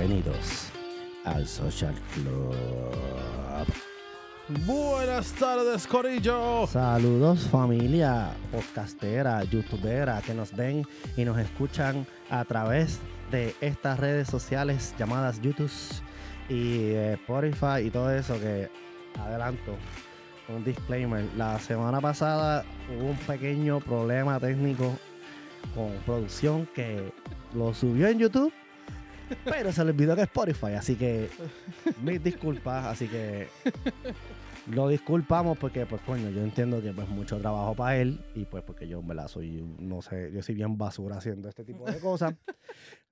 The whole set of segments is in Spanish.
Bienvenidos al Social Club. Buenas tardes, Corillo. Saludos familia podcastera, youtubera que nos ven y nos escuchan a través de estas redes sociales llamadas YouTube y eh, Spotify y todo eso que adelanto. Un disclaimer. La semana pasada hubo un pequeño problema técnico con producción que lo subió en YouTube, pero se le olvidó que es Spotify. Así que mis disculpas. Así que lo disculpamos porque, pues, coño, yo entiendo que pues mucho trabajo para él y pues porque yo, en verdad, soy, no sé, yo soy bien basura haciendo este tipo de cosas.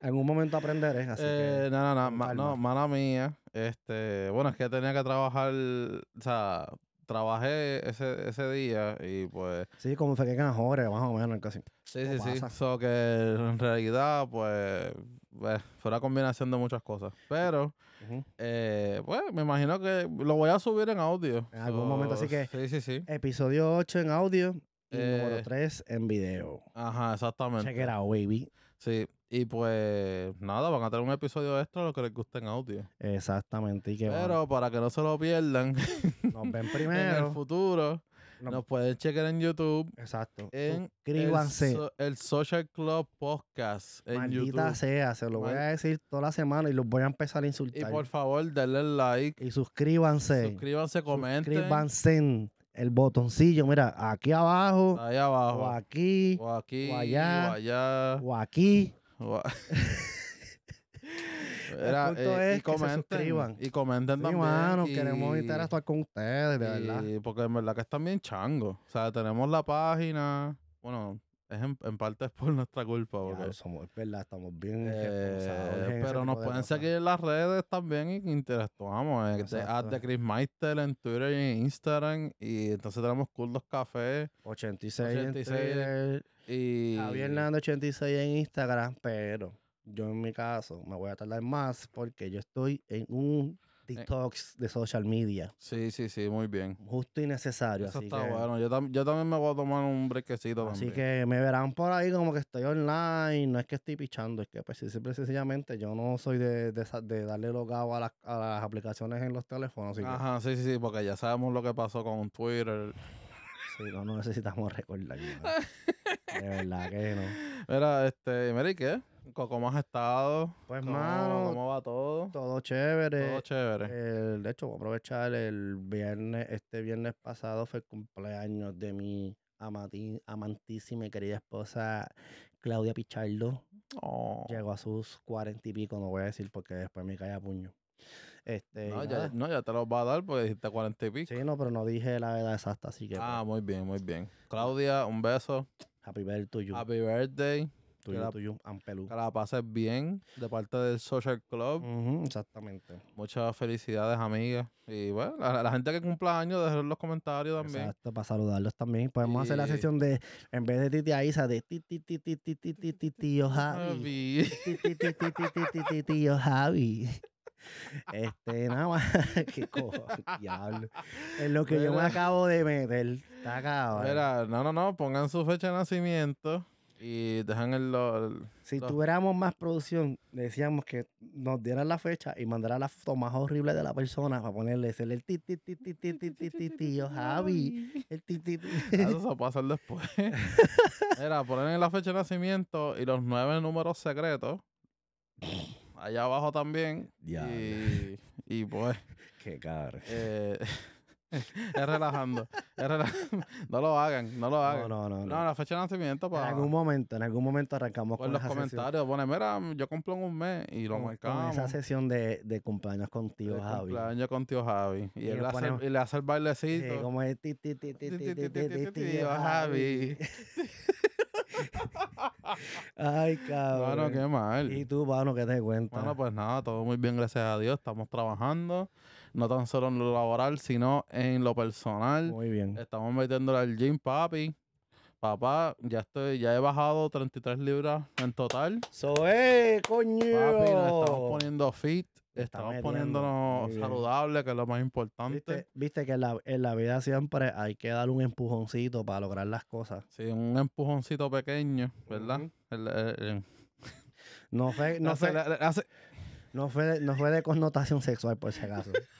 en un momento aprenderé, así Eh, que... no, no, no, calma. no, mala mía. Este, bueno, es que tenía que trabajar, o sea, trabajé ese, ese día y pues, Sí, como fue que canjores, más o menos, casi. sí, sí, sí. So que en realidad, pues, pues, fue una combinación de muchas cosas. Pero, Ujú. eh, pues, me imagino que lo voy a subir en audio. En algún momento, así que- Sí, sí, sí. Episodio 8 en audio y Eh, número 3 en video. Ajá, exactamente. Check it out, baby. Sí, y pues, nada, van a tener un episodio extra lo que les guste en audio. Exactamente. Y que bueno, Pero para que no se lo pierdan nos ven en el primero. futuro, Nos- nos pueden chequear en YouTube Exacto. en Suscríbanse. El, so- el Social Club Podcast en Maldita YouTube. sea, se lo voy a decir toda la semana y los voy a empezar a Y insultar. por favor, denle like, Y suscríbanse. suscríbanse, comenten Suscríbanse en el botoncillo, mira, aquí abajo, ahí o abajo. aquí, O aquí, o allá, o allá. o aquí. o a- Era, punto eh, es y que se comenten, suscriban. y comenten Sí, también. mano, y- queremos interactuar con ustedes, de y- verdad. Porque en verdad que están bien changos. O sea, tenemos la página. Bueno, es en, en parte es por nuestra culpa. Porque, Claro, somos, es verdad, estamos bien eh, en pero nos de pueden seguir en las redes también y interactuamos. eh, de, de Chris Meister en Twitter y en Instagram. Y entonces tenemos Cool Dos Café. 86, en 86 Twitter, Y. Javier Hernández 86 en Instagram, pero yo en mi caso me voy a tardar más porque yo estoy en un detox de social media, Sí, sí, sí, muy bien. justo y necesario. Eso así está que, bueno. Yo, tam- yo también me voy a tomar un brequecito Así que me verán por ahí como que estoy online, no es que estoy pichando, es que pues, simple y sencillamente yo no soy de, de, de darle logado a las, a las aplicaciones en los teléfonos, así que Ajá, sí, sí, sí, porque ya sabemos lo que pasó con Twitter. sí, no, no necesitamos recordar nada. De verdad que no. Mira, este, mira, ¿y qué? ¿Cómo has estado? Pues, ¿Cómo, mano, ¿Cómo va todo? todo chévere. Todo chévere. El- de hecho, voy a aprovechar el viernes, este viernes pasado fue el cumpleaños de mi amati- amantísima y querida esposa Claudia Pichardo. Oh. Llegó a sus cuarenta y pico, no voy a decir porque después me cae a puño. Este, No ya, no, ya te los va a dar porque dijiste cuarenta y pico. Sí, no, pero no dije la edad exacta, así que Ah, pues, muy bien, muy bien. Claudia, un beso. happy birthday to you. Happy birthday tuyo, la, tuyo, Ampelú. Que la pases bien de parte del Social Club. Uh -huh, exactamente. Muchas felicidades, amigas. Y bueno, la, la gente que cumpla años, dejen los comentarios también. Exacto, para saludarlos también. Podemos y... hacer la sesión de, en vez de Titi Aiza, de Titi, Titi, Titi, Titi, Tío Javi. Titi, Titi, Titi, Tío Javi. Este, nada más. Qué cojo. Es lo que Mira. yo me acabo de meter. Está acabado. Mira, no, no, no. Pongan su fecha de nacimiento y dejan el, Si tuviéramos más producción, decíamos que nos dieran la fecha y mandaran la foto más horrible de la persona para ponerle ese el ti, ti, ti, ti, ti, ti, ti, ti, tío Javi. El ti, ti, ti. Ah, Eso se puede hacer después. Mira, ponen la fecha de nacimiento y los nueve números secretos. Allá abajo también. Diablo. Y, y pues, Qué cabrón. eh, es relajando. es no lo hagan, no lo hagan. No, no, no. No, no. la fecha de nacimiento En para algún momento, en algún momento arrancamos por con los esa comentarios. Pone, mira, yo cumplo en un mes y lo con- con marcamos. esa sesión de, de cumpleaños con tío de Javi. cumpleaños con tío Javi. Y, Y él le le hace, ponemos- y le hace el Sí, bailecito. como es tío Javi. Ay, cabrón. Bueno, qué mal. ¿Y tú, Pablo, qué te cuentas? Bueno, pues nada, todo muy bien, gracias a Dios. Estamos trabajando, no tan solo en lo laboral, sino en lo personal. Muy bien. Estamos metiéndole al gym, papi. Papá, ya estoy, ya he bajado 33 libras en total. ¡Soe, coño! Papi, nos estamos poniendo fit, estamos metiendo, poniéndonos saludables, que es lo más importante. ¿Viste, viste que en la, en la vida siempre hay que dar un empujoncito para lograr las cosas. Sí, un empujoncito pequeño, ¿verdad? El- el- el- No fue, no fue, no fue de connotación sexual, por si acaso.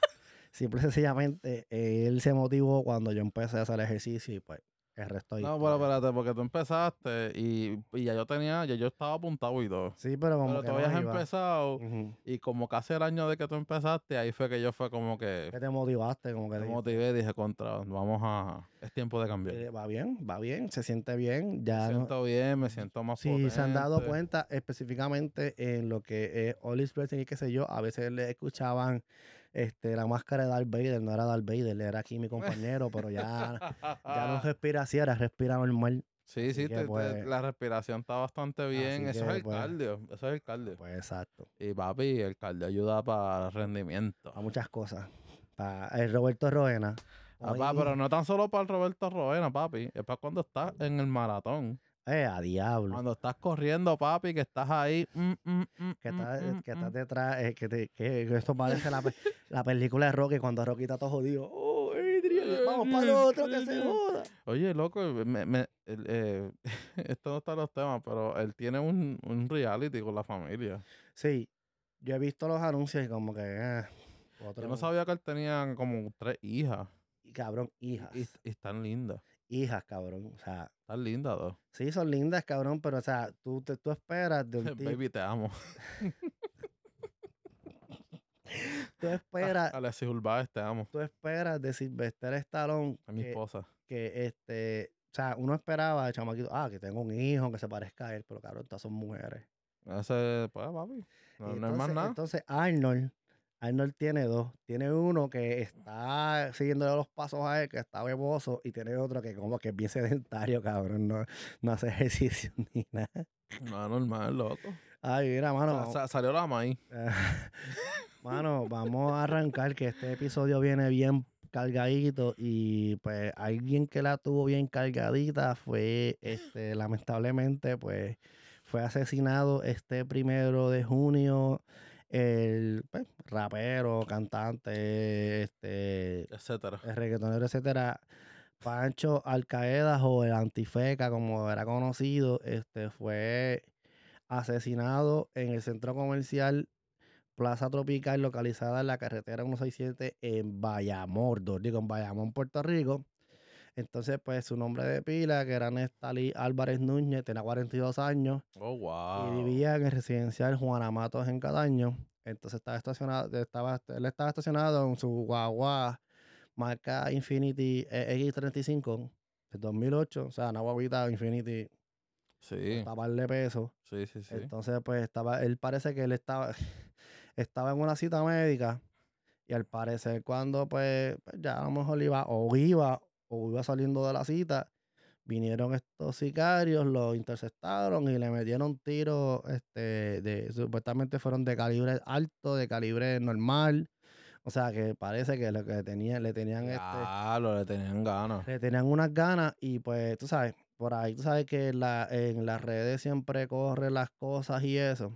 Simple y sencillamente, él se motivó cuando yo empecé a hacer ejercicio y pues el resto ahí. No, pero espérate, porque tú empezaste y, y ya yo tenía, ya yo estaba apuntado y todo. Sí, pero como Pero que tú habías empezado y como casi el año de que tú empezaste, ahí fue que yo fue como que ¿Qué te motivaste? Como que me dijiste, motivé y dije, contra, vamos a, es tiempo de cambiar. eh, va bien, va bien, se siente bien. Ya me no- siento bien, me siento más Si se han dado potente. cuenta específicamente en lo que es All Expressing y qué sé yo, a veces le escuchaban este, la máscara de Darth Vader, no era Darth Vader, era aquí mi compañero, pero ya, ya no respira así, ahora respira normal. Sí, sí, te- te- pues, la respiración está bastante bien. Eso que, es el pues, cardio, eso es el cardio. Pues exacto, Y papi, el cardio ayuda para rendimiento. a muchas cosas. Para el Roberto Roena. Papá, hoy- pero no tan solo para el Roberto Roena, papi. Es para cuando estás en el maratón. Eh, a diablo. Cuando estás corriendo, papi, que estás ahí. mm, mm, mm, Que estás, mm, que estás detrás, eh, que, te- que- que esto parece la, pe- la película de Rocky cuando Rocky está todo jodido. Oh, Adrian, vamos para el otro que se joda. Oye, loco, me, eh, esto no está en los temas, pero él tiene un, un reality con la familia. Sí, yo he visto los anuncios y como que. eh, otro, Yo no sabía que él tenía como tres hijas. Y cabrón, hijas. Y, y están lindas. Hijas, cabrón. O sea, Están lindas, dos. sí, son lindas, cabrón, pero o sea, tú, te- tú esperas de un tipo. Baby, te amo. Tú esperas, Alexis Urbáez, te amo. tú esperas de Sylvester Stallone Es mi que, esposa. que este. O sea, uno esperaba, chamaquito, ah, que tengo un hijo que se parezca a él, pero cabrón, todas son mujeres. Ese, pues, papi. No, no es más entonces- nada. Entonces, Arnold, Arnold tiene dos. Tiene uno que está siguiendo los pasos a él, que está beboso, y tiene otro que como que es bien sedentario, cabrón. No, no hace ejercicio ni nada. No, normal, loco. Ay, mira, mano. Salió la maíz. mano, vamos a arrancar que este episodio viene bien cargadito y pues alguien que la tuvo bien cargadita fue, este, lamentablemente, pues fue asesinado este primero de junio el pues, rapero, cantante, este, etcétera. el reggaetonero, etcétera, Pancho Alcaedas o el Antifeca, como era conocido, este fue asesinado en el centro comercial Plaza Tropical, localizada en la carretera 167 en Bayamón, digo, en Bayamón, Puerto Rico. Entonces, pues su nombre de pila, que era Nestalí Álvarez Núñez, tenía 42 años Oh, wow. y vivía en el residencial Juana Matos en Cadaño. Entonces estaba estacionado, estaba, él estaba estacionado en su guagua marca Infinity eh, X35 de 2008, o sea, una guaguita Infinity Sí, para darle peso. sí, sí, sí. Entonces, pues estaba, él parece que él estaba, estaba en una cita médica y al parecer cuando pues, pues, ya a lo mejor iba o iba o iba saliendo de la cita, vinieron estos sicarios, lo interceptaron y le metieron tiros, este, de, supuestamente fueron de calibre alto, de calibre normal. O sea que parece que lo que tenían, le tenían este, Claro, le tenían ganas. le tenían unas ganas y pues tú sabes, por ahí tú sabes que la, en las redes siempre corren las cosas y eso.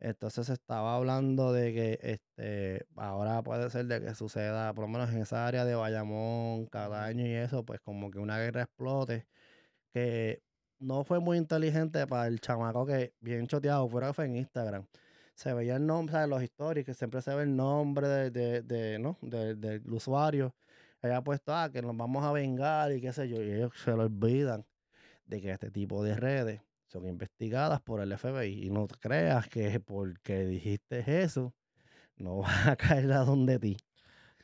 Entonces se estaba hablando de que este ahora puede ser de que suceda, por lo menos en esa área de Bayamón, Cadaño y eso, pues como que una guerra explote. Que no fue muy inteligente para el chamaco que bien choteado, fuera que fue en Instagram. Se veía el nombre, ¿sabes? los stories, que siempre se ve el nombre de, de, de, ¿no? de- del usuario ella ha puesto, ah, que nos vamos a vengar y qué sé yo, y ellos se lo olvidan de que este tipo de redes son investigadas por el FBI. Y no creas que porque dijiste eso, no va a caer a donde ti.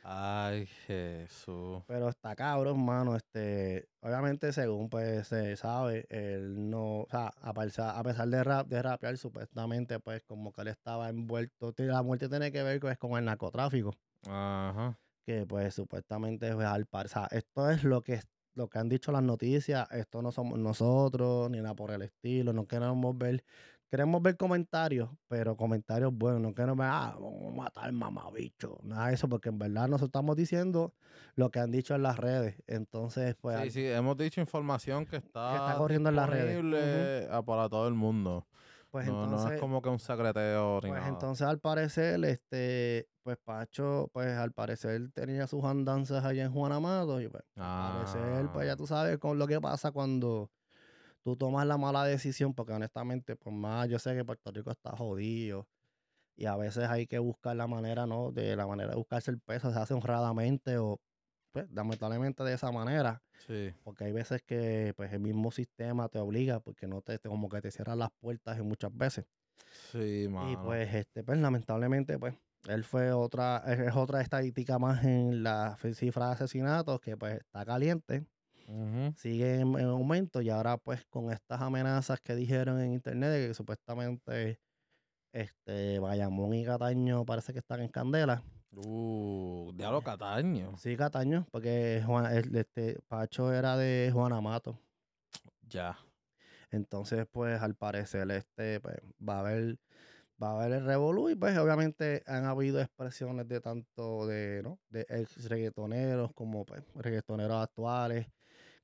Ay, Jesús. Pero está cabrón, mano. Este, obviamente, según pues se sabe, él no, o sea, a pesar, a pesar de rap, de rapear, supuestamente, pues, como que él estaba envuelto. La muerte tiene que ver pues, con el narcotráfico. Ajá. que pues supuestamente es al par. O sea, esto es lo que lo que han dicho las noticias, esto no somos nosotros, ni nada por el estilo, no queremos ver, queremos ver comentarios, pero comentarios buenos, no queremos ver, ah, vamos a matar mamabicho, nada de eso, porque en verdad nosotros estamos diciendo lo que han dicho en las redes, entonces pues Sí, sí, hemos dicho información que está, está corriendo en las redes. disponible, ah, para todo el mundo. Pues no, entonces, no es como que un secreteo ni Pues nada. entonces al parecer, este, pues Pacho, pues al parecer tenía sus andanzas allá en Juan Amado y pues al parecer, pues ya Ah. tú sabes con lo que pasa cuando tú tomas la mala decisión, porque honestamente, pues más yo sé que Puerto Rico está jodido, y a veces hay que buscar la manera, ¿no? De la manera de buscarse el peso, se hace honradamente o pues, lamentablemente de esa manera. Sí. Porque hay veces que pues el mismo sistema te obliga porque no te, te- como que te cierran las puertas en muchas veces. Sí, mano. Y pues este pues lamentablemente pues él fue otra es es otra estadística más en la cifra de asesinatos que pues está caliente, sigue en, en aumento y ahora pues con estas amenazas que dijeron en internet de que supuestamente este Bayamón y Cataño parece que están en candela. Uh, diablo Cataño. Sí, Cataño, porque Juan, el- este Pacho era de Juana Mato. Ya. Entonces, pues, al parecer, este, pues, va a haber, va a haber el revolú y pues obviamente han habido expresiones de tanto de, ¿no? De ex reggaetoneros como pues reggaetoneros actuales.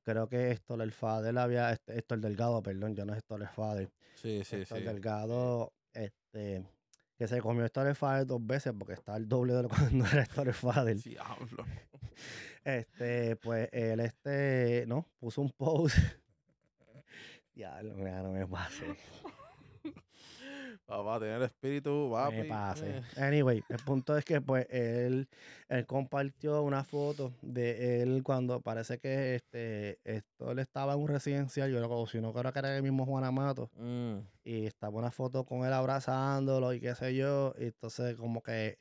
Creo que Héctor el Fader había, este, Héctor Delgado, perdón, ya no es Héctor el Fader. Sí, sí, Héctor sí. Delgado, este, que se comió el Fader dos veces porque está el doble de lo cuando era Héctor el Fader. Diablo. Este, pues él, este, ¿no? Puso un post. Ya no me pase. Papá, tiene el espíritu, papi. Me pase. eh. Anyway, el punto es que pues él, él compartió una foto de él cuando parece que este esto él estaba en un residencial, yo lo si no creo que era el mismo Juan Amato, Mm. y estaba una foto con él abrazándolo y qué sé yo, y entonces como que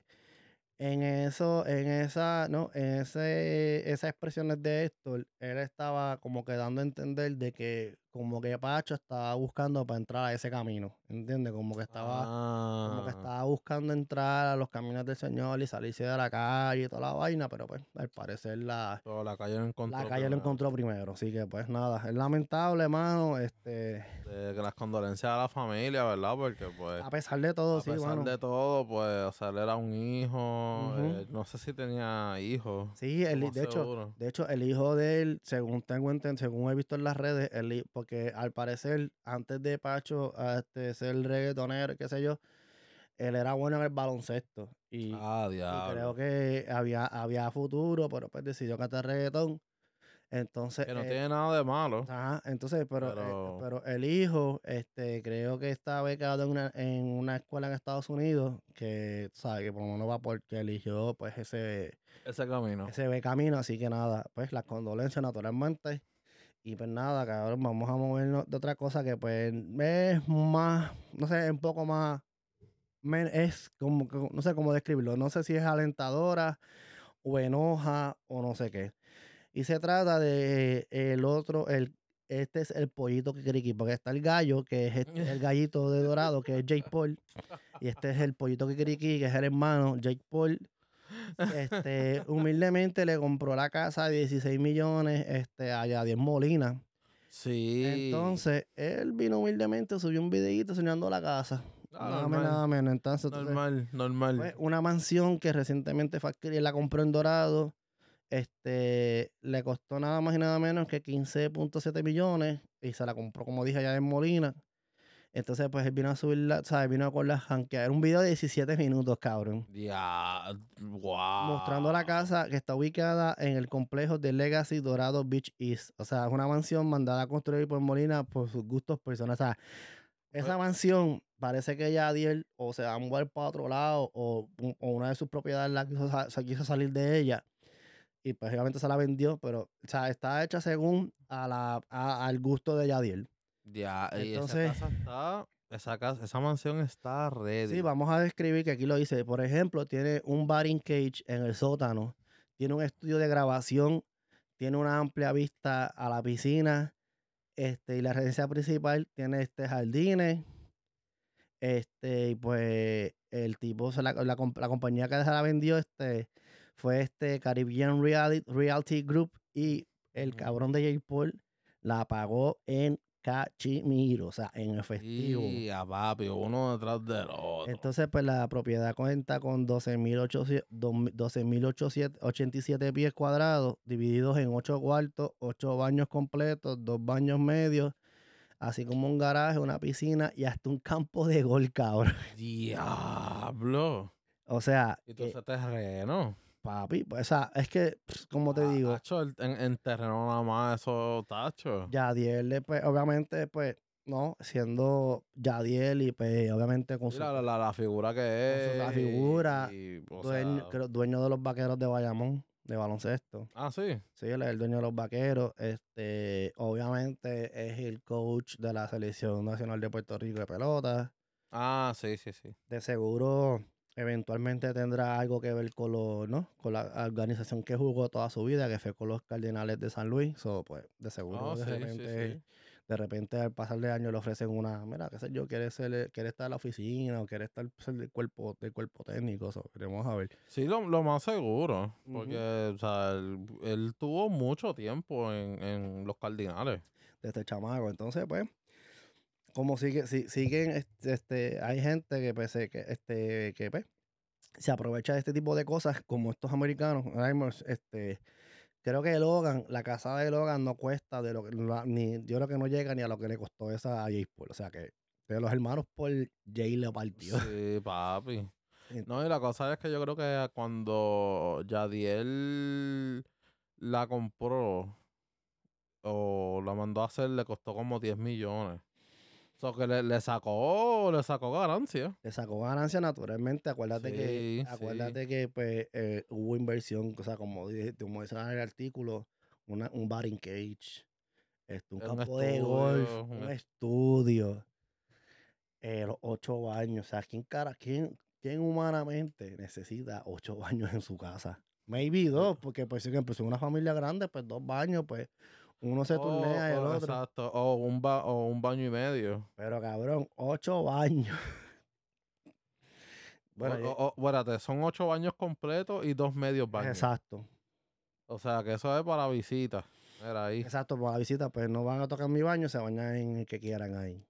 en eso, en esa, no, en ese, esas expresiones de Héctor, él estaba como que dando a entender de que como que Pacho estaba buscando para entrar a ese camino, ¿entiendes? Como que estaba como que Ah. estaba buscando entrar a los caminos del Señor y salirse de la calle y toda la vaina, pero pues al parecer la, Pero la calle no encontró. la calle lo primero. encontró primero. Así que pues nada, es lamentable, hermano. Este, que las condolencias a la familia, ¿verdad? Porque, pues, a pesar de todo, a sí, pesar de todo, pues, o sea, él era un hijo. No sé si tenía hijos. Sí, el, de hecho, de hecho, el hijo de él, según tengo enten- según he visto en las redes, el hi- porque al parecer, antes de Pacho a este, ser reggaetonero, qué sé yo, él era bueno en el baloncesto. Y, Ah, y creo que había, había futuro, pero pues decidió cantar reggaetón. Entonces, Que no eh, tiene nada de malo. Ajá, entonces, pero, eh, Pero- el hijo, este, creo que está becado en una, en una escuela en Estados Unidos, que, sabe, que por lo menos va porque eligió, pues, ese, Ese camino. ese camino, así que nada, pues, las condolencias naturalmente, y pues nada, cabrón, vamos a movernos de otra cosa que, pues, es más, no sé, un poco más, es como, que- no sé cómo describirlo, no sé si es alentadora, o enoja, o no sé qué. Y se trata de el otro, el, este es el pollito Kikiriki, porque está el gallo, que es este- el gallito de dorado, que es Jake Paul. Y este es el pollito Kikiriki, que es el hermano Jake Paul. Este, humildemente le compró la casa de 16 millones este, a Yadier Molina. Sí. Entonces, él vino humildemente, subió un videito enseñando la casa. Ah, nada más, normal. nada menos. Entonces, entonces, normal, normal. pues, una mansión que recientemente fue adquirida, la compró en Dorado. Este, le costó nada más y nada menos que 15.7 millones y se la compró, como dije, allá en Molina. Entonces, pues él vino a subirla, ¿sabes? Vino con la janquear. Era un video de 17 minutos, cabrón. Ya, wow. Mostrando la casa que está ubicada en el complejo de Legacy Dorado Beach East. O sea, es una mansión mandada a construir por Molina por sus gustos personales. O sea, esa Pues- mansión parece que Yadiel o se va a mudar para otro lado o, o una de sus propiedades la quiso, se quiso salir de ella y pues obviamente se la vendió, pero o sea, está hecha según a la, a- al gusto de Yadiel. Ya, Entonces- esa casa está, esa casa, esa mansión está ready. Sí, vamos a describir que aquí lo dice. Por ejemplo, tiene un batting cage en el sótano, tiene un estudio de grabación, tiene una amplia vista a la piscina, este, y la residencia principal tiene este jardines. Este, y pues el tipo, la, la, comp- la compañía que se la vendió, este, fue este Caribbean Reality, Realty Group, y el cabrón de J. Paul la pagó en cachimiro, o sea, en efectivo. Y a papi, uno detrás del otro. Entonces, pues la propiedad cuenta con 12.800 12.087 pies cuadrados, divididos en 8 cuartos, 8 baños completos, 2 baños medios, así como un garaje, una piscina y hasta un campo de gol, cabrón. Diablo. O sea, Y todo ese terreno. Papi, pues, o sea, es que, pss, como te Ah, digo, tacho, en, en terreno nada más eso, tacho. Yadiel, pues, obviamente, pues, No, siendo Yadiel y pues obviamente con su la, la- la figura que es. su- la figura, y- o dueño, sea, creo- dueño de los vaqueros de Bayamón, de baloncesto. Ah, sí. Sí, él es el dueño de los vaqueros. Este, obviamente es el coach de la selección nacional de Puerto Rico de pelota. Ah, sí, sí, sí. De seguro, eventualmente tendrá algo que ver con los, ¿no? Con la organización que jugó toda su vida, que fue con los Cardinales de San Luis. So, pues, de seguro, Ah, de sí, repente, sí. de repente al pasar de año le ofrecen una, mira, qué sé yo, quiere ser, quiere estar en la oficina o quiere estar ser del cuerpo, del cuerpo técnico. So, veremos a ver. Sí, lo, lo más seguro. Porque, o sea, él, él tuvo mucho tiempo en, en los Cardinales. de este chamaco. Entonces, pues, como sigue, si, siguen, este, este, hay gente que, pues, que, este, que, pues, se aprovecha de este tipo de cosas, como estos americanos. Este, creo que Logan, la casada de Logan no cuesta de lo que, ni, yo creo que no llega ni a lo que le costó esa a Jay Paul. O sea que de los hermanos por Jay le partió. Sí, papi. No, y la cosa es que yo creo que cuando Yadiel la compró o la mandó a hacer, le costó como 10 millones. Que le, le sacó, le sacó ganancia. Le sacó ganancia naturalmente. Acuérdate que, sí. acuérdate que pues, eh, hubo inversión, o sea, como, dije- como dice en el artículo, una, un batting cage, este, un Un campo de golf, un un est- estudio, eh, los ocho baños. O sea, ¿quién, cara, quién, quién humanamente necesita ocho baños en su casa? Maybe dos, porque pues si en una familia grande, pues dos baños, pues uno se turnea y el o- otro. Exacto. O un, ba- o un baño y medio. Pero cabrón, ocho baños. Bueno, o, o- espérate, son ocho baños completos y dos medios baños. exacto. O sea, que eso es para visita. Era ahí. Exacto, por la visita, pues no van a tocar mi baño, se bañan en el que quieran ahí.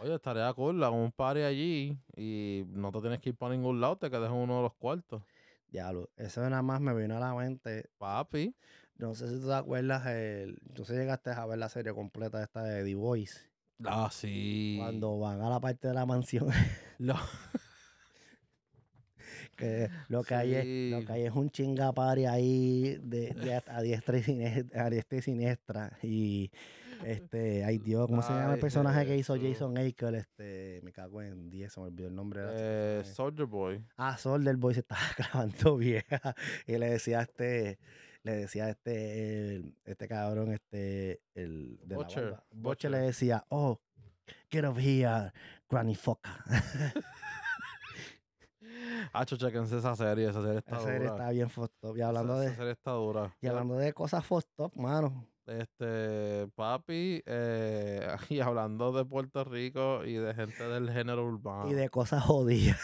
Oye, estaría cool, hago un party allí y no te tienes que ir para ningún lado, te quedas en uno de los cuartos. Diablo, eso nada más me vino a la mente. Papi. No sé si tú te acuerdas, el, no sé si llegaste a ver la serie completa esta de The Voice. Ah, sí. Cuando van a la parte de la mansión, Lo- que lo que, hay, es, lo que hay es un chingapari ahí de, de a diestra y siniestra, a diestra y siniestra. Y este, ay Dios, ¿cómo se llama el personaje que hizo. Jason Aker? Este, me cago en 10, se me olvidó el nombre eh. Soldier Boy. Ah, Sol del Boy se estaba grabando vieja y le decía a este, le decía a este, el- este cabrón, este, el de Butcher, la barba. Butcher le decía, oh, get over here, granny foca. Ah, chequense esa serie, esa serie está Esa serie dura. está bien up. Y Esa- hablando esa de, serie está dura. y hablando de cosas up, mano. Este, papi, eh, y hablando de Puerto Rico y de gente del género urbano. Y de cosas jodidas.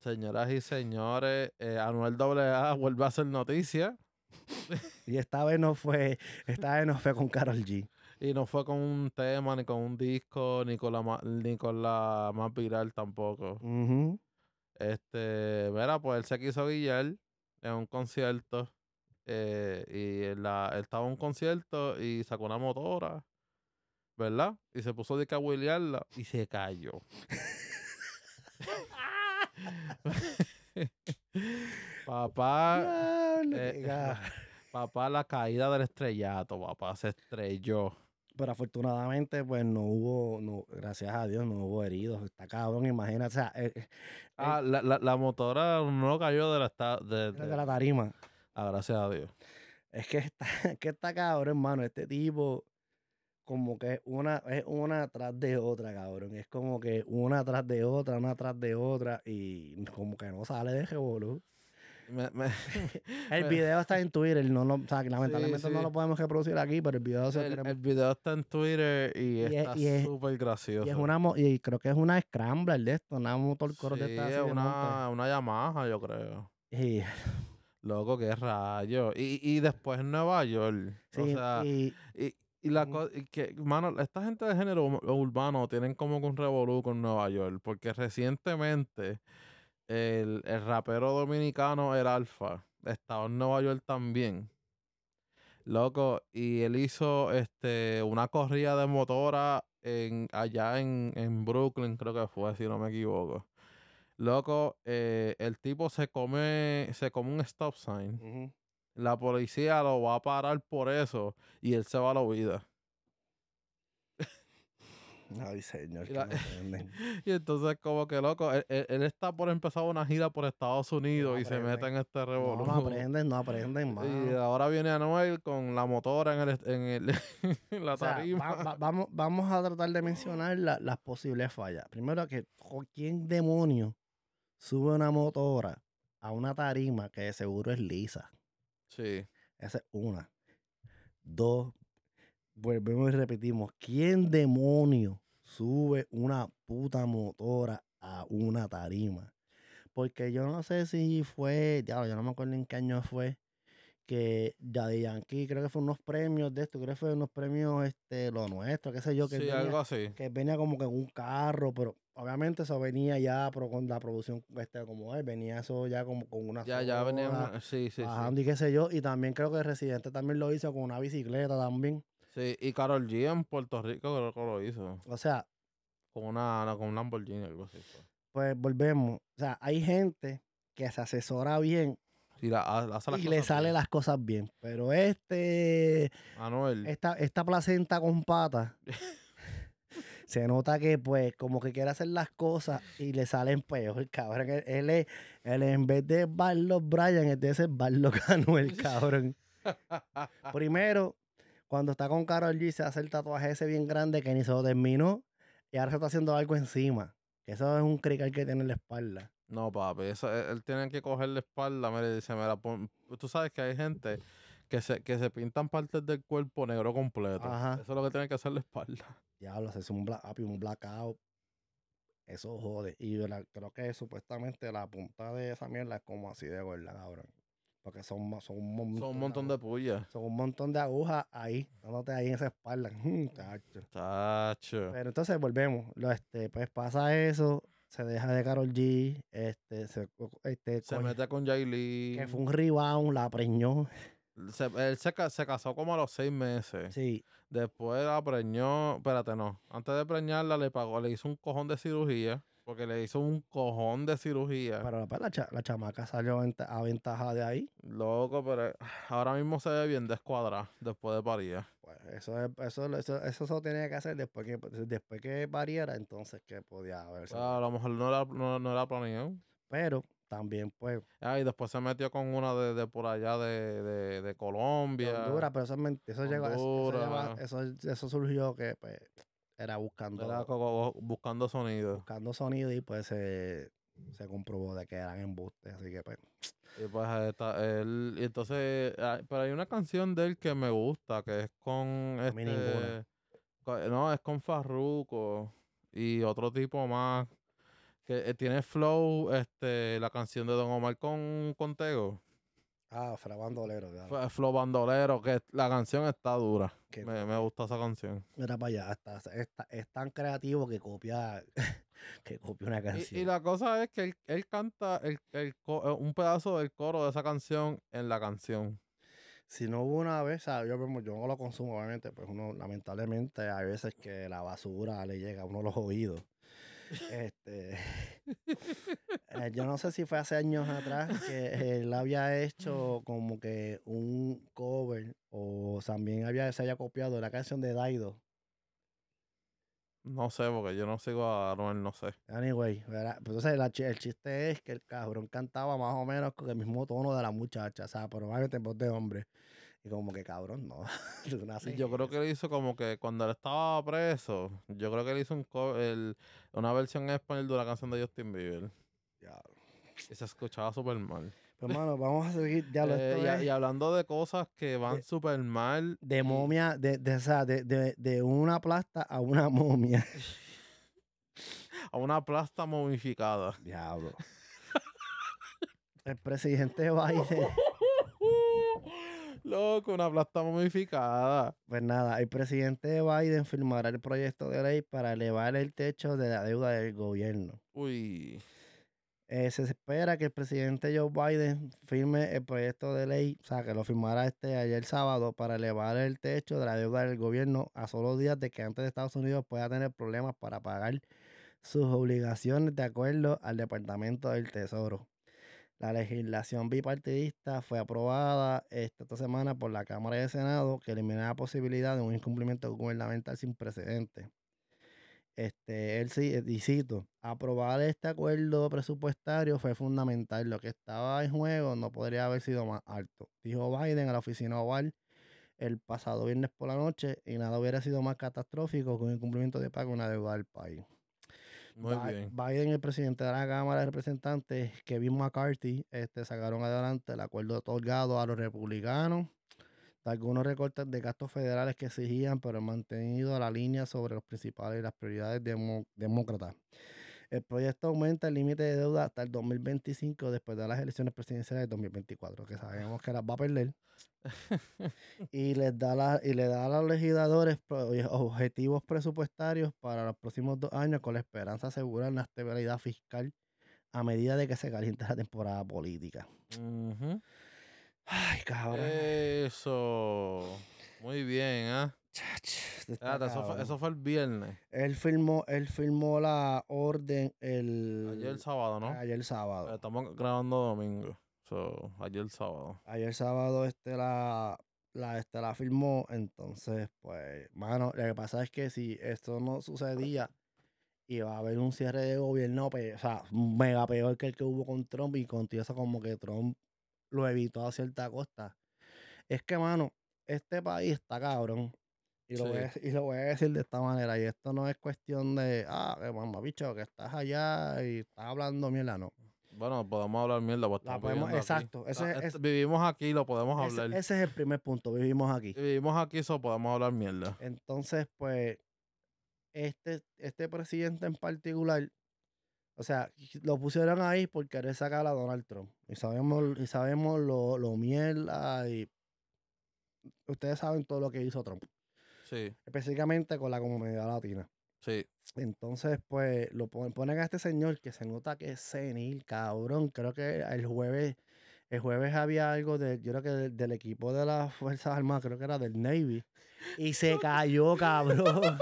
Señoras y señores, eh, Anuel AA vuelve a hacer noticia Y esta vez no fue, esta vez no fue con Carol G. y no fue con un tema, ni con un disco, ni con la, ni con la más viral tampoco. Este, mira, pues él se quiso guillar en un concierto. eh, y en la, él estaba en un concierto y sacó una motora, ¿verdad? Y se puso de que a wheelearla y se cayó. papá, eh, papá, la caída del estrellato, papá, se estrelló. Pero afortunadamente, pues no hubo, no, gracias a Dios, no hubo heridos. Está cabrón, imagínate. O sea, eh, eh, Ah, la, la, la motora no cayó de la, esta- de, de de- la tarima. ah, gracias a Dios. Es que está, es que está cabrón, hermano. Este tipo, como que una, es una tras de otra, cabrón. Es como que una tras de otra, una tras de otra. Y como que no sale de revolú. El video está en Twitter. No lo, o sea, lamentablemente no sí. lo podemos reproducir aquí, pero el video se El, el video está en Twitter y, Y es- está es- súper gracioso. Y es una y creo que es una scrambler de esto, una motor coro de Sí, esta así es de una, una Yamaha, yo creo. Y, Loco, qué rayo. Y, y después Nueva York. sí, o sea, y, y- y la cosa, que, mano, esta gente de género ur- urbano tienen como un revolú con Nueva York. Porque recientemente el, el rapero dominicano, el Alfa, estaba en Nueva York también. Loco, y él hizo este una corrida de motora en, allá en, en Brooklyn, creo que fue, si no me equivoco. Loco, eh, el tipo se come, se come un stop sign. La policía lo va a parar por eso y él se va a la huida. Ay, señor, Y la- no. Y entonces, como que loco, él, está por empezar una gira por Estados Unidos y se mete en este No, revolú. no aprenden, no aprenden, Y mano. ahora viene Anuel con la motora en, el, en, el, en la O sea, tarima. va- va- vamos, vamos a tratar de mencionar la- las posibles fallas. Primero que, ¿quién demonio sube una motora a una tarima que de seguro es lisa? Sí. Esa es una. Dos, volvemos y repetimos. ¿Quién demonio sube una puta motora a una tarima? Porque yo no sé si fue, ya, yo no me acuerdo en qué año fue, que Daddy Yankee, creo que fue unos premios de esto, creo que fue unos premios, este, lo nuestro, qué sé yo, que, Sí, venía, algo así. que venía como que en un carro, pero obviamente eso venía ya pero con la producción este, como es, venía eso ya como con una Ya, ya venía una- Sí, sí, sí. bajando y qué sé yo, y también creo que Residente también lo hizo con una bicicleta también. Sí, y Carol G en Puerto Rico creo que lo hizo. O sea, Con una, con un Lamborghini, algo así. pues volvemos. O sea, hay gente que se asesora bien Sí, la, y le sale bien. las cosas bien. Pero este, Anuel. esta, esta placenta con patas, se nota que pues como que quiere hacer las cosas y le salen peor, cabrón. Él, él es, él en vez de Barlos Bryan, es de ser Barlos Canuel, cabrón. Primero, cuando está con Carol G, se hace el tatuaje ese bien grande que ni se lo terminó y ahora se está haciendo algo encima. Que eso es un crical que tiene en la espalda. No, papi, eso, él, él tiene que coger la espalda, mira, y dice, mira, pon- tú sabes que hay gente que se, que se pintan partes del cuerpo negro completo. Ajá. Eso es lo que tiene que hacer la espalda. Diablo, hacerse un, bla- papi, un blackout. Eso jode. Y la- creo que supuestamente la punta de esa mierda es como así de gorda, cabrón. Porque son, son un montón, Son un montón de agu- pullas. Son un montón de agujas ahí, dándote ahí en esa espalda. Mm, chacho. Tacho. Pero entonces volvemos. Lo, este, pues pasa eso, se deja de Carol G, este, se, este, Se coge- mete con Jay Lee. que fue un rebound, la preñó. Se- él se, se casó como a los seis meses. Sí, Después la preñó. Espérate, no. Antes de preñarla le pagó, le hizo un cojón de cirugía. Porque le hizo un cojón de cirugía. pero pues, la, cha- la chamaca salió venta- aventajada de ahí. Loco, pero ahora mismo se ve bien descuadrada después de parir. Pues eso, es- eso, eso, eso, se tenía que hacer después que, después que pariera, entonces que podía haberse. a lo mejor no era, no, no era planeado. Pero también, pues, Ah, y después se metió con una de, de por allá de, de, de de Colombia. Honduras, pero eso, eso, llegó, eso, eso, Honduras. eso, surgió que pues, era buscando, Era buscando sonido. buscando sonido y pues se, se comprobó de que eran embustes. Así que pues, Y pues está él. Y entonces, ah, pero hay una canción de él que me gusta, que es con A mí ninguna. este. No, es con Farruko y otro tipo más. Que eh, tiene flow, este, la canción de Don Omar con, con Tego. ah, Fra Bandolero, claro. Flow Bandolero, que la canción está dura. Me, me gusta esa canción. Mira para allá, hasta, es, ta- es tan creativo que copia, que copia una canción. y la cosa es que él, él canta el, el eh, un pedazo del coro de esa canción en la canción. Si no hubo una vez, sea, yo, yo no lo consumo, obviamente, pues uno, lamentablemente, hay veces que la basura le llega a uno los oídos. Este, eh, yo no sé si fue hace años atrás que él había hecho como que un cover o también había, se haya copiado la canción de Daido. No sé, porque yo no sigo a Anuel, no sé. Anyway, ¿verdad? Pues, entonces la el chiste es que el cabrón cantaba más o menos con el mismo tono de la muchacha, o sea, probablemente en voz de hombre. Y como que cabrón, no. tú yo creo que él hizo como que cuando él estaba preso, yo creo que él hizo un co- el- una versión en español de una canción de Justin Bieber. Diablo. Y se escuchaba súper mal. Pues, hermano, vamos a seguir. Ya lo Eh, y, hablando de cosas que van súper mal. de momia, de, de, o sea, de, de, de una plasta a una momia. A una plasta momificada. Diablo. El presidente Biden, Loco, una plasta momificada. pues nada, el presidente Biden firmará el proyecto de ley para elevar el techo de la deuda del gobierno. Uy. Eh, se espera que el presidente Joe Biden firme el proyecto de ley, o sea, que lo firmará este ayer sábado para elevar el techo de la deuda del gobierno a solo días de que antes de Estados Unidos pueda tener problemas para pagar sus obligaciones de acuerdo al Departamento del Tesoro. La legislación bipartidista fue aprobada esta, esta semana por la Cámara el Senado, que elimina la posibilidad de un incumplimiento gubernamental sin precedentes. Este, él sí, y cito, aprobar este acuerdo presupuestario fue fundamental. Lo que estaba en juego no podría haber sido más alto, dijo Biden a la oficina oval el pasado viernes por la noche y nada hubiera sido más catastrófico con el cumplimiento de pago una deuda del país. Muy Bi- bien. Biden, el presidente de la Cámara de Representantes, Kevin McCarthy, este, sacaron adelante el acuerdo otorgado a los republicanos de algunos recortes de gastos federales que exigían, pero han mantenido la línea sobre los principales y las prioridades demócratas. El proyecto aumenta el límite de deuda hasta el 2025 después de las elecciones presidenciales del 2024, que sabemos que las va a perder. y les da la, y le da a los legisladores objetivos presupuestarios para los próximos dos años con la esperanza de asegurar una estabilidad fiscal a medida de que se caliente la temporada política. Ay, cabrón. Eso. Muy bien, ¿ah? Espérate, eso, fue, cabrón. eso fue el viernes. Él firmó, él firmó la orden el Ayer sábado, ¿no? ayer sábado. Eh, Estamos grabando domingo. So, ayer sábado. Ayer sábado este la, la, este la firmó, entonces, pues, mano, lo que pasa es que si esto no sucedía, iba a haber un cierre de gobierno, pe- o sea, mega peor que el que hubo con Trump y con eso como que Trump lo evitó a cierta costa. Es que, mano, este país está cabrón. Y lo, voy a, y lo voy a decir de esta manera. Y esto no es cuestión de, ah, que mamá, bicho, que estás allá y estás hablando mierda, no. Bueno, podemos hablar mierda. Pues La podemos- exacto, ese Ah, es- este- vivimos aquí, lo podemos hablar. ese es el primer punto. Vivimos aquí. Vivimos aquí, so podemos hablar mierda. Entonces, pues, este, este presidente en particular, o sea, lo pusieron ahí por querer sacar a Donald Trump. Y sabemos, y sabemos lo, lo mierda y ustedes saben todo lo que hizo Trump, Sí, específicamente con la comunidad latina. sí. Entonces, pues, lo pon- ponen a este señor que se nota que es senil, cabrón. Creo que el jueves, el jueves había algo de, yo creo que del, del equipo de las Fuerzas Armadas, creo que era del Navy. Y se cayó, cabrón.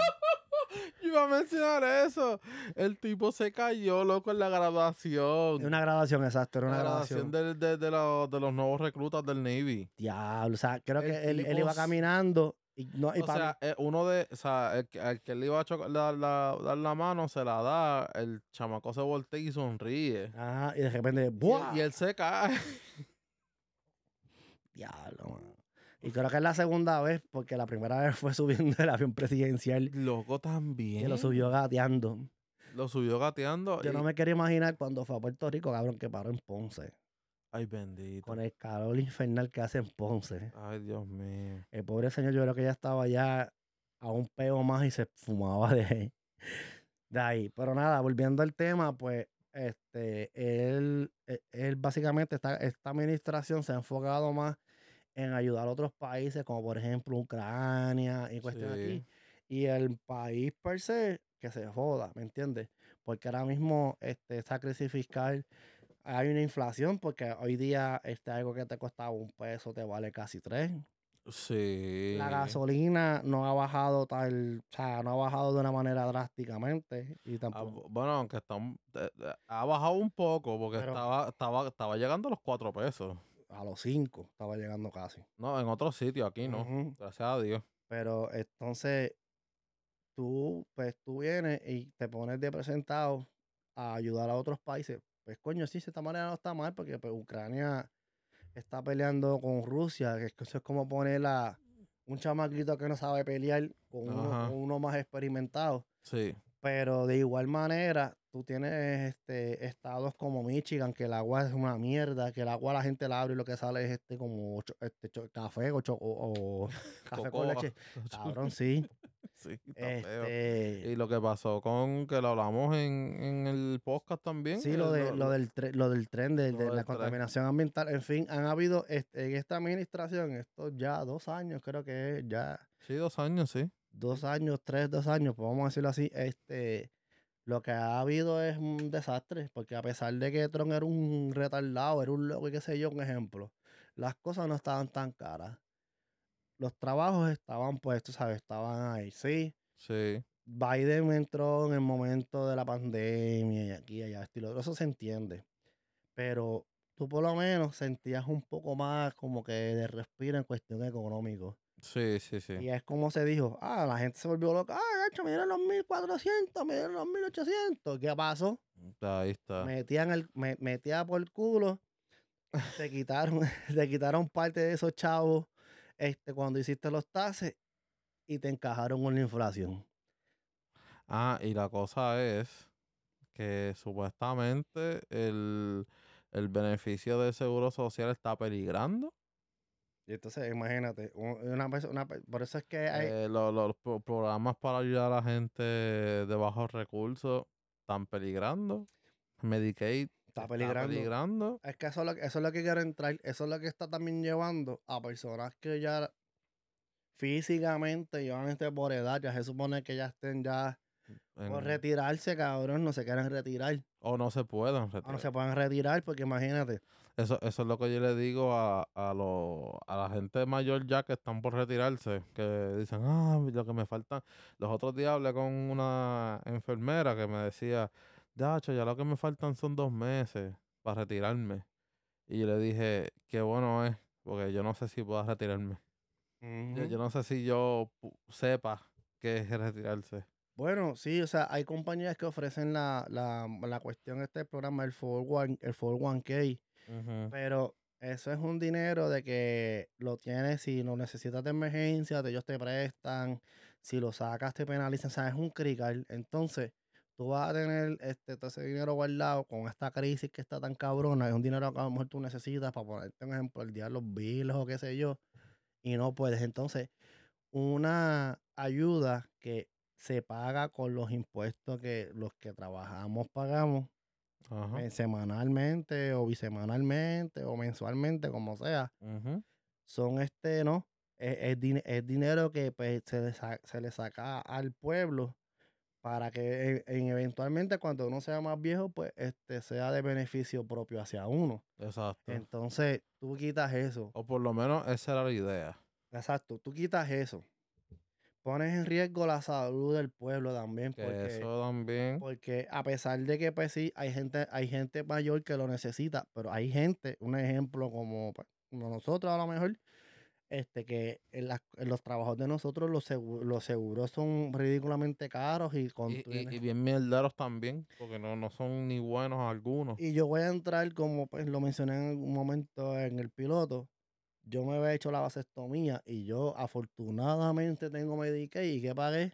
Yo iba a mencionar eso. El tipo se cayó, loco, en la graduación. Una grabación, exacto, era la una graduación grabación. de, de, de los, de los nuevos reclutas del Navy. Diablo, o sea, creo El que él, iba caminando y no, y O sea, eh, uno de, o sea, el, que- al que le iba a chocar, dar, la, dar la mano, se la da, el chamaco se voltea y sonríe. Ajá, y de repente, Y ¡buah! y él se cae. Diablo, mano. Y creo que es la segunda vez, porque la primera vez fue subiendo el avión presidencial, Loco también. que lo subió gateando. Lo subió gateando. Yo y- no me quiero imaginar cuando fue a Puerto Rico, cabrón, que paró en Ponce. Ay, bendito. Con el calor infernal que hace en Ponce. Ay, Dios mío. El pobre señor, yo creo que ya estaba ya a un peo más y se fumaba de, de ahí. Pero nada, volviendo al tema, pues, este, él, e- él básicamente, esta, esta administración se ha enfocado más en ayudar a otros países, como por ejemplo Ucrania y cuestiones Sí. aquí. Y el país per se, que se joda, ¿me entiendes? Porque ahora mismo este, esta crisis fiscal, hay una inflación, porque hoy día este, algo que te costaba un peso te vale casi tres. Sí. La gasolina no ha bajado tal, o sea, no ha bajado de una manera drásticamente y Ah, tampoco. bu- bueno, aunque está ha bajado un poco porque Pero- estaba, estaba, estaba llegando a los cuatro pesos. A los cinco estaba llegando casi. No, en otros sitios, aquí no. Gracias a Dios. Pero entonces tú, pues tú vienes y te pones de presentado a ayudar a otros países. Pues coño, sí, de esta manera no está mal porque pues, Ucrania está peleando con Rusia, que eso es como poner a un chamaquito que no sabe pelear con uno, con uno más experimentado. Sí. Pero de igual manera, tú tienes este estados como Michigan, que el agua es una mierda, que el agua la gente la abre y lo que sale es este como este cho- café o, o- o café con leche. Cabrón, sí. Sí, está feo. Este, Y lo que pasó con que lo hablamos en, en el podcast también. sí, lo, de, lo, del tre- lo del tren, de, de la tren. contaminación ambiental. En fin, han habido este, en esta administración, esto ya dos años, creo que es ya Sí, dos años, sí. Dos años, tres, dos años, pues vamos a decirlo así, este, lo que ha habido es un desastre, porque a pesar de que Tron era un retardado, era un loco y qué sé yo, un ejemplo, las cosas no estaban tan caras. Los trabajos estaban puestos, ¿sabes? Estaban ahí, sí. Sí. Biden entró en el momento de la pandemia y aquí y allá, estilo, eso se entiende. Pero tú por lo menos sentías un poco más como que de respiro en cuestión económico. Sí, sí, sí. Y es como se dijo, ah, la gente se volvió loca, ah, hecho, me dieron los 1400, me dieron los 1800. ¿Qué pasó? Ahí está. Metían el, me, metía por el culo, te quitaron, te quitaron parte de esos chavos este, cuando hiciste los tases y te encajaron con la inflación. Ah, y la cosa es que supuestamente el, el beneficio del seguro social está peligrando. Y entonces, imagínate, una persona, por eso es que hay, Eh, lo- lo- los pro- programas para ayudar a la gente de bajos recursos están peligrando. Medicaid está peligrando. peligrando. Es que eso es, lo, que- eso es lo que quiero entrar, eso es lo que está también llevando a personas que ya físicamente llevan este por edad, ya se supone que ya estén ya por retirarse, cabrón, no se quieren retirar. o no se pueden O no retirar. se pueden retirar porque imagínate. Eso, eso es lo que yo le digo a, a, lo- a la gente mayor ya que están por retirarse, que dicen, ah, lo que me falta. Los otros días hablé con una enfermera que me decía, Dacho, ya lo que me faltan son dos meses para retirarme. Y yo le dije, qué bueno es, porque yo no sé si puedo retirarme. Yo, yo no sé si yo sepa qué es retirarse. Bueno, sí, o sea, hay compañías que ofrecen la, la, la cuestión este programa, el 401, el 401k, Pero eso es un dinero de que lo tienes si lo necesitas de emergencia, de ellos te prestan, si lo sacas te penalizan, o sea, es un crical. Entonces, tú vas a tener este, todo ese dinero guardado con esta crisis que está tan cabrona, es un dinero que a lo mejor tú necesitas para ponerte, un ejemplo, el día de los bills o qué sé yo, y no puedes. Entonces, una ayuda que se paga con los impuestos que los que trabajamos pagamos Ajá. semanalmente o bisemanalmente o mensualmente, como sea, son este, ¿no? Es, es din- es dinero que pues, se, le se le saca al pueblo para que e- en- eventualmente cuando uno sea más viejo, pues este sea de beneficio propio hacia uno. Exacto. Entonces, tú quitas eso. O por lo menos esa era la idea. Exacto, tú quitas eso. Pones en riesgo la salud del pueblo también, Que porque, eso también. porque a pesar de que pues sí, hay gente, hay gente mayor que lo necesita, pero hay gente, un ejemplo como, pues, como nosotros a lo mejor, este que en, las- en los trabajos de nosotros los, segu- los seguros son ridículamente caros y con Y, y- tienes- y bien mierderos también, porque no, no son ni buenos algunos. Y yo voy a entrar, como pues lo mencioné en algún momento en el piloto, yo me había hecho la vasectomía y yo afortunadamente tengo Medicaid y que pagué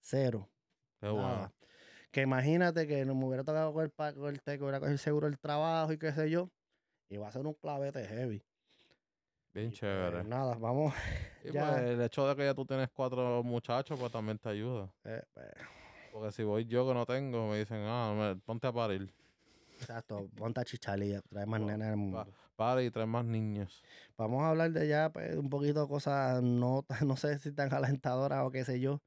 cero. Qué nada. bueno. Que imagínate que no me hubiera tocado coger, pa- coger, te- que hubiera cogido el seguro del trabajo y qué sé yo, iba a ser un clavete heavy. Bien Y, pues, chévere. nada, vamos. Y ya. pues el hecho de que ya tú tienes cuatro muchachos, pues también te ayuda. eh, pues, Porque si voy yo que no tengo, me dicen, ah, me- ponte a parir. Exacto, ponte a chichalía, trae más Va- nena en el mundo. Pa- para y tres más niños. Vamos a hablar de ya pues, un poquito de cosas no, no sé si tan alentadoras o qué sé yo.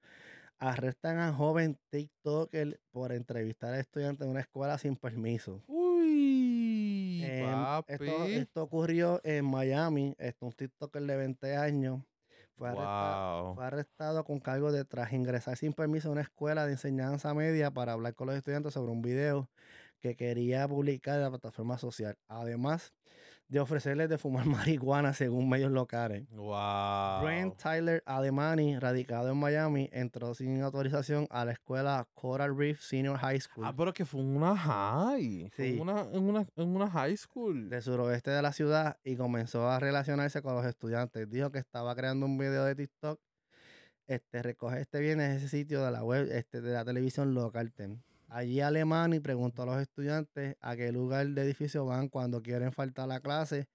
Arrestan a joven TikToker por entrevistar a estudiantes en una escuela sin permiso. Uy, Em, papi. esto, esto ocurrió en Miami. Esto, un TikToker de 20 años fue arrestado, wow. fue arrestado con cargo de tras ingresar sin permiso a una escuela de enseñanza media para hablar con los estudiantes sobre un video que quería publicar en la plataforma social. Además de ofrecerles de fumar marihuana según medios locales. Wow. Brent Tyler Alemani, radicado en Miami, entró sin autorización a la escuela Coral Reef Senior High School Ah, pero que fue en una high. Fue Sí. en, una, en, una, en una high school. del suroeste de la ciudad y comenzó a relacionarse con los estudiantes. Dijo que estaba creando un video de TikTok. Este, recoge este viernes ese sitio de la web este, de la televisión local. Ten. Allí Alemani preguntó a los estudiantes a qué lugar de edificio van cuando quieren faltar a la clase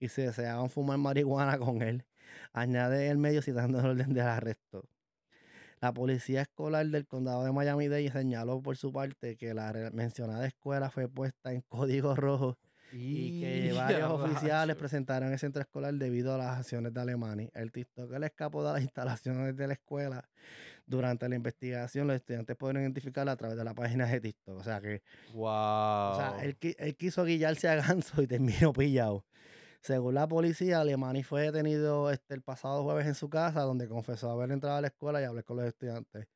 y si deseaban fumar marihuana con él. Añade el medio citando el orden del arresto. La policía escolar del condado de Miami-Dade señaló por su parte que la mencionada escuela fue puesta en código rojo y que Y varios oficiales presentaron el centro escolar debido a las acciones de Alemania. El TikToker escapó de las instalaciones de la escuela. Durante la investigación, los estudiantes pudieron identificarla a través de la página de TikTok. O sea que, Wow. o sea, él, él quiso guillarse a ganso y terminó pillado. Según la policía, Alemani fue detenido este, el pasado jueves en su casa, donde confesó haber entrado a la escuela y hablar con los estudiantes.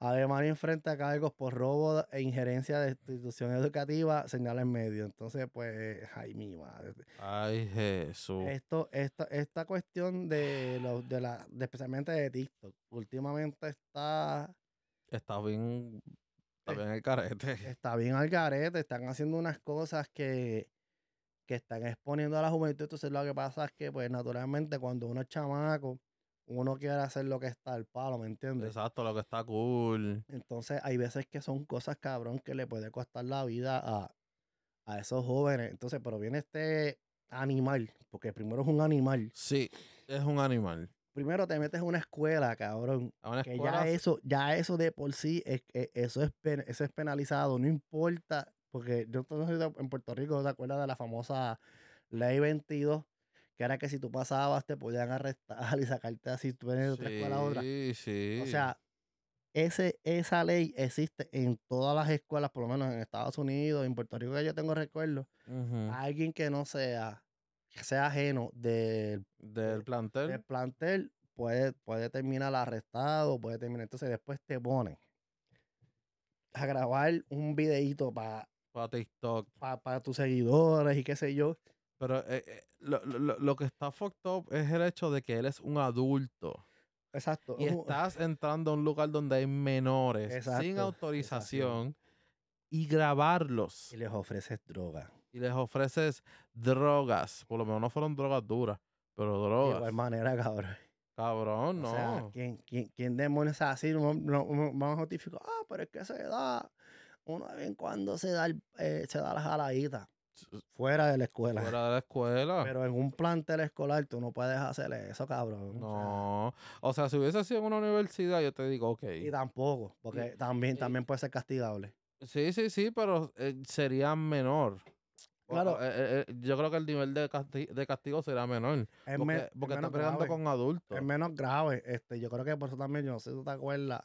Además, enfrenta cargos por robo e injerencia de institución educativa, señala en medio. Entonces, pues, ay, mi madre. Ay, Jesús. Esto, esta, esta cuestión de los, de la, de especialmente de TikTok, últimamente está, Está bien. Está Eh, bien el carete. está bien al garete, están haciendo unas cosas que, que están exponiendo a la juventud. Entonces, lo que pasa es que, pues, naturalmente, cuando uno es chamaco, uno quiere hacer lo que está al palo, ¿me entiendes? Exacto, lo que está cool. Entonces, hay veces que son cosas, cabrón, que le puede costar la vida a, a esos jóvenes. Entonces, pero viene este animal, porque primero es un animal. Sí, es un animal. Primero te metes en una escuela, cabrón. A una Que escuela ya eso, ya eso de por sí, es, es- eso, es pen- eso es penalizado. No importa, porque yo en Puerto Rico te acuerdas de la famosa ley 22, que era que si tú pasabas te podían arrestar y sacarte así, tú vienes de otra escuela a otra. Sí, sí. O sea, ese, esa ley existe en todas las escuelas, por lo menos en Estados Unidos, en Puerto Rico que yo tengo recuerdo. Alguien que no sea, que sea ajeno del, del del plantel. plantel puede, puede terminar arrestado, puede terminar. Entonces después te ponen a grabar un videíto para para TikTok. tus seguidores y qué sé yo. Pero eh, eh, lo, lo- lo- que está fucked up es el hecho de que él es un adulto. Exacto. Y estás entrando a un lugar donde hay menores sin Exacto, autorización y grabarlos. Y les ofreces droga. Y les ofreces drogas. Por lo menos no fueron drogas duras, pero De drogas. igual manera, cabrón. Cabrón, no. O sea, ¿quién, quién, quién demonios es así? Vamos a justificar, ah, pero es que se da, uno de vez en cuando se da, el- eh, se da la jaladita fuera de la escuela. Fuera de la escuela. Pero en un plantel escolar tú no puedes hacer eso, cabrón. no. O sea, si hubiese sido en una universidad, yo te digo, ok. y tampoco, porque también, y- también puede ser castigable. Sí, sí, sí, pero eh, sería menor. Claro. eh, eh, yo creo que el nivel de, casti- de castigo será menor. Es, porque me- porque está pegando con adultos. es menos grave. Este, yo creo que por eso también, yo no sé si tú te acuerdas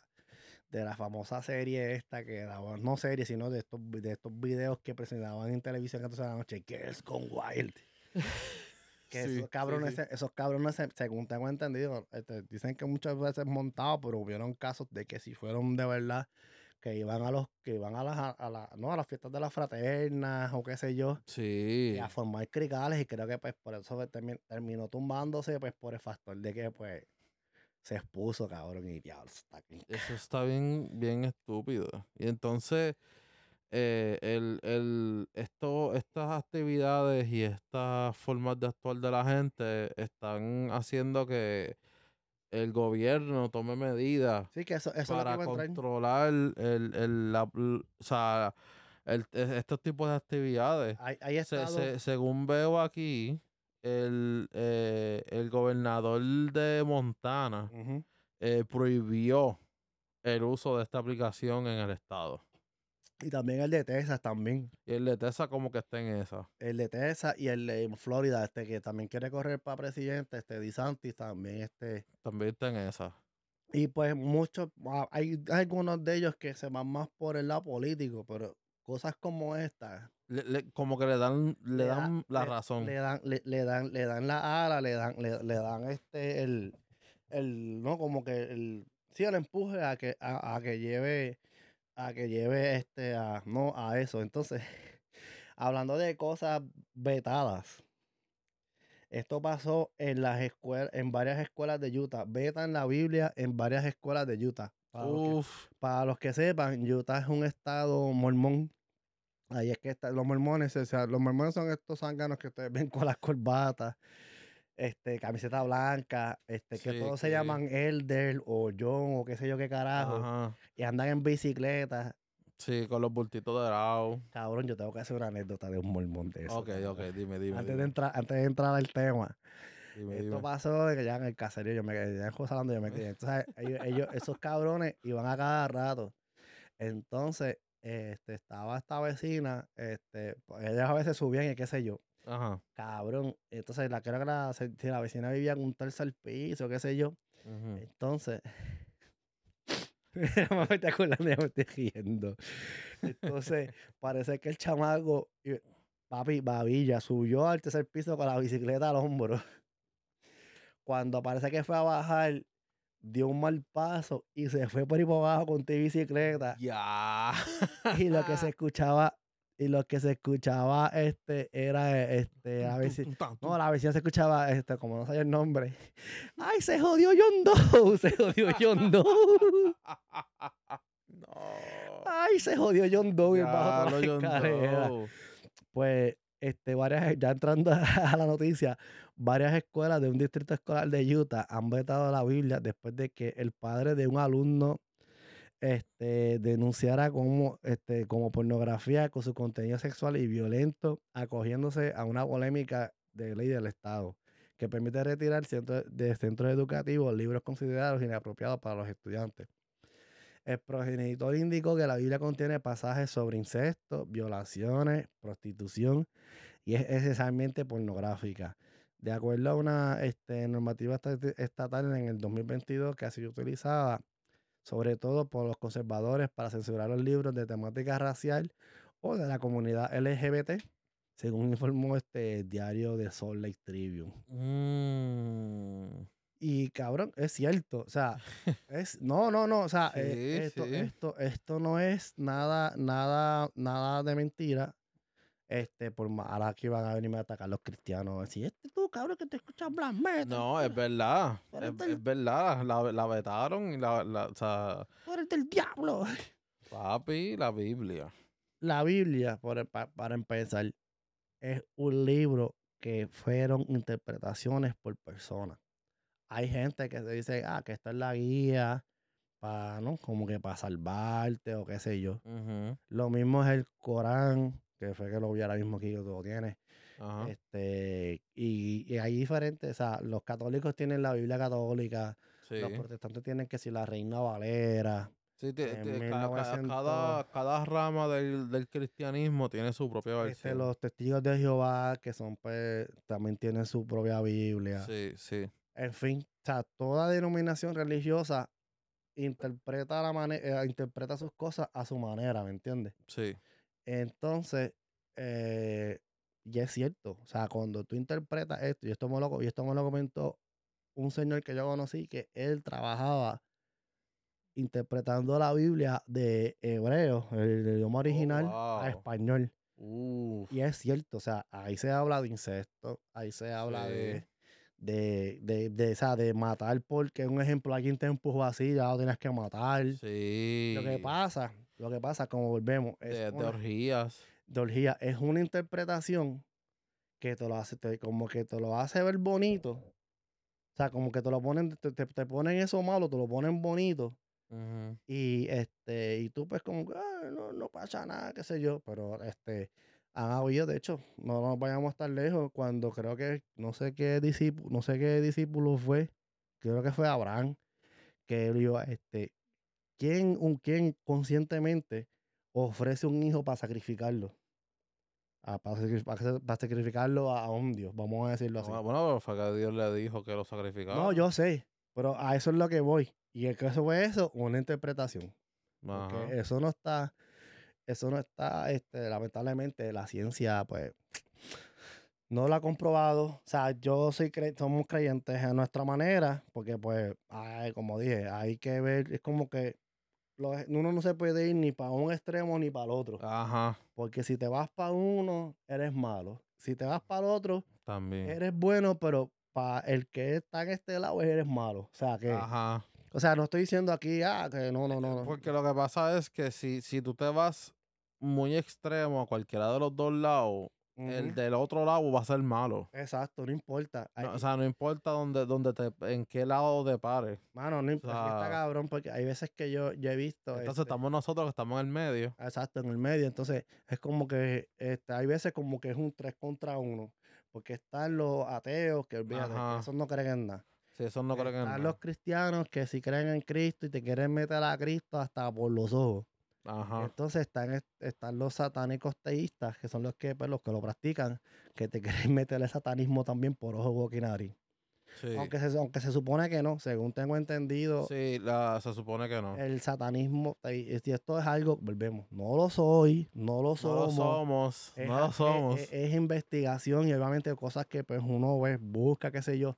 de la famosa serie esta que daban, no serie, sino de estos, de estos videos que presentaban en televisión que de la noche, Girls Gone Wild. Que Sí, esos cabrones, sí. esos cabrones, se- según tengo entendido, este, dicen que muchas veces montados, pero hubieron casos de que si fueron de verdad, que iban a los, que iban a las, a la- no, a las fiestas de las fraternas o qué sé yo, Sí. y a formar cricales, y creo que pues por eso terminó tumbándose, pues por el factor de que pues se expuso, cabrón, y diablo, está aquí. Eso está bien, bien estúpido. Y entonces, eh, el, el, esto, estas actividades y estas formas de actuar de la gente están haciendo que el gobierno tome medidas Sí, que eso, eso para controlar el, el, la- o sea, el- e- estos tipos de actividades. Hay, hay Se- estados, se- según veo aquí, el, eh, el gobernador de Montana eh, prohibió el uso de esta aplicación en el estado. y también el de Texas también. Y el de Texas como que está en esa. El de Texas y el de Florida, este que también quiere correr para presidente, este DeSantis también, este. También está en esa. Y pues muchos, ah, hay algunos de ellos que se van más por el lado político, pero cosas como esta Le- le- como que le dan, le Le da- dan la razón. le dan, le, le dan, le dan la ala, le dan, le, le dan este el, el, no, como que el, sí, el empuje a que, a, a que lleve, a que lleve este a, no, a eso. Entonces, hablando de cosas vetadas. Esto pasó en las escuelas, en varias escuelas de Utah. Vetan la Biblia en varias escuelas de Utah. Para los que- Uf, para los que sepan, Utah es un estado mormón. Ahí es que están los mormones, o sea, los mormones son estos zánganos que ustedes ven con las corbatas, este, camiseta blanca, este, que Sí, todos se llaman Elder o John o qué sé yo qué carajo, ajá. y andan en bicicleta. Sí, con los bultitos de lado. Cabrón, yo tengo que hacer una anécdota de un mormón de eso. Ok, ok, dime, dime. Antes de, entrar, antes de entrar al tema, dime, esto dime. pasó de que ya en el caserío, yo me quedé, ya en José yo me quedé. Entonces, ellos, ellos- esos cabrones iban a cada rato. Entonces, este, estaba esta vecina, este, pues, ellos a veces subían y qué sé yo, Ajá. cabrón. Entonces, la creo que la, si la vecina vivía en un tercer piso, qué sé yo. ujú. Entonces, me estoy acordando, ya me estoy riendo. Entonces, parece que el chamaco, papi, babilla, subió al tercer piso con la bicicleta al hombro. Cuando parece que fue a bajar, dio un mal paso y se fue por ahí por abajo con tu bicicleta. Ya. Y lo que se escuchaba, y lo que se escuchaba este era este, ver si. No, la vecina se escuchaba, este, como no sabía el nombre. ¡Ay, se jodió John Doe! Se jodió John Doe. no. ¡Ay, se jodió John Doe! bien bajo Ya, toda la John. Doe. Pues, este, varias, ya entrando a la noticia, varias escuelas de un distrito escolar de Utah han vetado la Biblia después de que el padre de un alumno este, denunciara como, este, como pornografía con su contenido sexual y violento, acogiéndose a una polémica de ley del Estado que permite retirar centro- de centros educativos libros considerados inapropiados para los estudiantes. El progenitor indicó que la Biblia contiene pasajes sobre incesto, violaciones, prostitución y es esencialmente pornográfica. De acuerdo a una este, normativa estatal en el 2022 que ha sido utilizada sobre todo por los conservadores para censurar los libros de temática racial o de la comunidad LGBT, según informó este diario de Salt Lake Tribune. Mm. Y cabrón, es cierto. O sea, es. No, no, no. O sea, eh, esto, sí. esto, esto no es nada, nada, nada de mentira. Este, por más ahora aquí van a venirme a atacar los cristianos. Así, este tú, cabrón, que te escuchas blasfemo. No, es verdad. Es, verdad. La, la vetaron y la, la, o sea, Tú eres del diablo. papi, la Biblia. La Biblia, por- pa- para empezar, es un libro que fueron interpretaciones por personas. Hay gente que se dice, ah, que esta es la guía para, ¿no? Como que para salvarte o qué sé yo. Lo mismo es el Corán, que fue que lo vi ahora mismo aquí, que tú lo tienes. Ajá. Este, y, y hay diferentes, o sea, los católicos tienen la Biblia católica, Sí. los protestantes tienen que si la Reina Valera. Sí, 1900 cada, cada rama del, del cristianismo tiene su propia Este, versión. los testigos de Jehová, que son pues, también tienen su propia Biblia. Sí, sí. En fin, o sea, toda denominación religiosa interpreta la manera, interpreta sus cosas a su manera, ¿me entiendes? Sí. Entonces, eh, y es cierto, o sea, cuando tú interpretas esto, y esto me lo, y esto me lo comentó un señor que yo conocí, que él trabajaba interpretando la Biblia de hebreo, el, el idioma original, a wow. español. Uf. Y es cierto, o sea, ahí se habla de incesto, ahí se habla de, de, de, de, o sea, de matar porque, un ejemplo, alguien te empujó así, ya lo tienes que matar. Sí. Lo que pasa, lo que pasa, como volvemos, es De, de una- orgías. de orgía, es una interpretación que te lo hace, te- como que te lo hace ver bonito. O sea, como que te lo ponen, te, te- te ponen eso malo, te lo ponen bonito. Y este, y tú pues como que "Ah, no, no pasa nada, qué sé yo. Pero este, han habido, de hecho, no nos vayamos a estar lejos, cuando creo que, no sé qué discípulo, no sé qué discípulo fue, creo que fue Abraham, que él iba, este, ¿quién, un, quién conscientemente ofrece un hijo para sacrificarlo? Ah, para, sacri- para sa- para sacrificarlo a, un Dios, vamos a decirlo así. Bueno, pero fue que Dios le dijo que lo sacrificaba. No, yo sé, pero a eso es lo que voy. Y que eso fue eso, una interpretación. Porque eso no está, eso no está, este, lamentablemente, la ciencia, pues, no lo ha comprobado. O sea, yo soy cre- somos creyentes a nuestra manera, porque pues, ay, como dije, hay que ver, es como que uno no se puede ir ni para un extremo ni para el otro. Ajá. Porque si te vas para uno, eres malo. Si te vas para el otro, También. eres bueno, pero para el que está en este lado, eres malo. O sea, que, Ajá. o sea, no estoy diciendo aquí, ah, que no, no, no. no. Porque lo que pasa es que si, si tú te vas muy extremo a cualquiera de los dos lados, el del otro lado va a ser malo. Exacto, no importa. Hay- o sea, no importa dónde, dónde te, en qué lado te pares. Mano, no importa. está cabrón porque hay veces que yo, yo he visto. Entonces este, estamos nosotros que estamos en el medio. Exacto, en el medio. Entonces, es como que este, hay veces como que es un 3 contra 1. Porque están los ateos que olvídate, que esos no creen en nada. Si eso no creo que están no. los cristianos que sí creen en Cristo y te quieren meter a Cristo hasta por los ojos. Ajá. Entonces están, est- están los satánicos teístas, que son los que, pues, los que lo practican, que te quieren meter el satanismo también por ojo, boca y nariz. Sí. Aunque, se, aunque se supone que no, según tengo entendido, Sí, la, se supone que no. el satanismo, si esto es algo, volvemos, no lo soy, no lo no lo somos. somos. es, no lo somos. Es, es investigación y obviamente cosas que pues uno ve, busca, qué sé yo.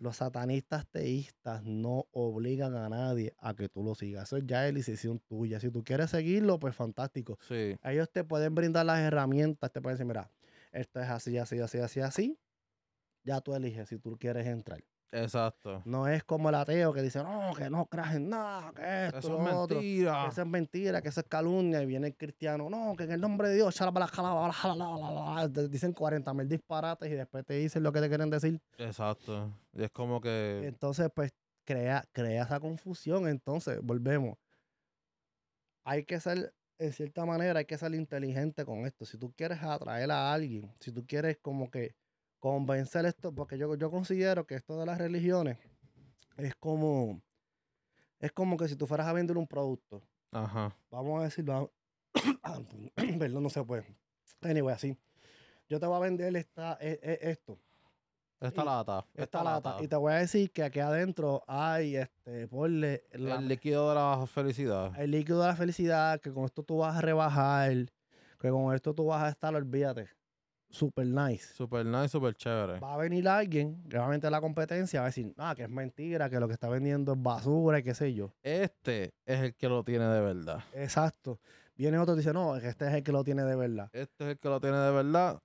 Los satanistas teístas no obligan a nadie a que tú lo sigas. Eso ya es decisión tuya. Si tú quieres seguirlo, pues fantástico. Sí. Ellos te pueden brindar las herramientas, te pueden decir, mira, esto es así, así, así, así, así. Ya tú eliges si tú quieres entrar. Exacto. No es como el ateo que dice, no, que no creas en nada, que esto, Eso es otro, mentira. que eso es mentira, que eso es calumnia. Y viene el cristiano, no, que en el nombre de Dios, dicen 40 mil disparates y después te dicen lo que te quieren decir. Exacto. Y es como que. Entonces, pues, crea, crea esa confusión. Entonces, volvemos. Hay que ser, en cierta manera, hay que ser inteligente con esto. Si tú quieres atraer a alguien, si tú quieres como que convencer esto, porque yo, yo considero que esto de las religiones es como, es como que si tú fueras a vender un producto, Ajá. vamos a decirlo, perdón, no se puede. Anyway, así. Yo te voy a vender esta, e- e- esto Esta Y- lata. esta lata. Y te voy a decir que aquí adentro hay, este, ponle la- El líquido de la felicidad. el líquido de la felicidad, que con esto tú vas a rebajar, que con esto tú vas a estar, olvídate, super nice. Super nice, super chévere. Va a venir alguien, realmente la competencia, va a decir, ah, que es mentira, que lo que está vendiendo es basura y qué sé yo. Este es el que lo tiene de verdad. Exacto. Viene otro y dice, no, este es el que lo tiene de verdad. Este es el que lo tiene de verdad.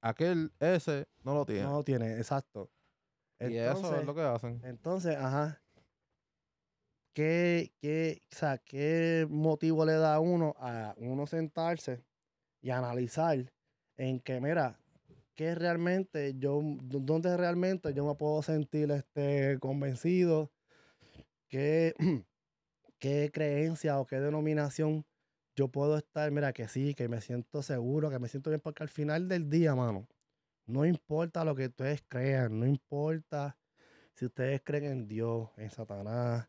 Aquel, ese, no lo tiene. No lo tiene, exacto. y eso es lo que hacen. Entonces, ajá. ¿Qué, qué, o sea, ¿Qué motivo le da a uno a uno sentarse y analizar en que, mira, qué realmente yo, dónde realmente yo me puedo sentir este, convencido? ¿Qué, ¿Qué creencia o qué denominación yo puedo estar? Mira, que sí, que me siento seguro, que me siento bien, porque al final del día, mano, no importa lo que ustedes crean, no importa si ustedes creen en Dios, en Satanás,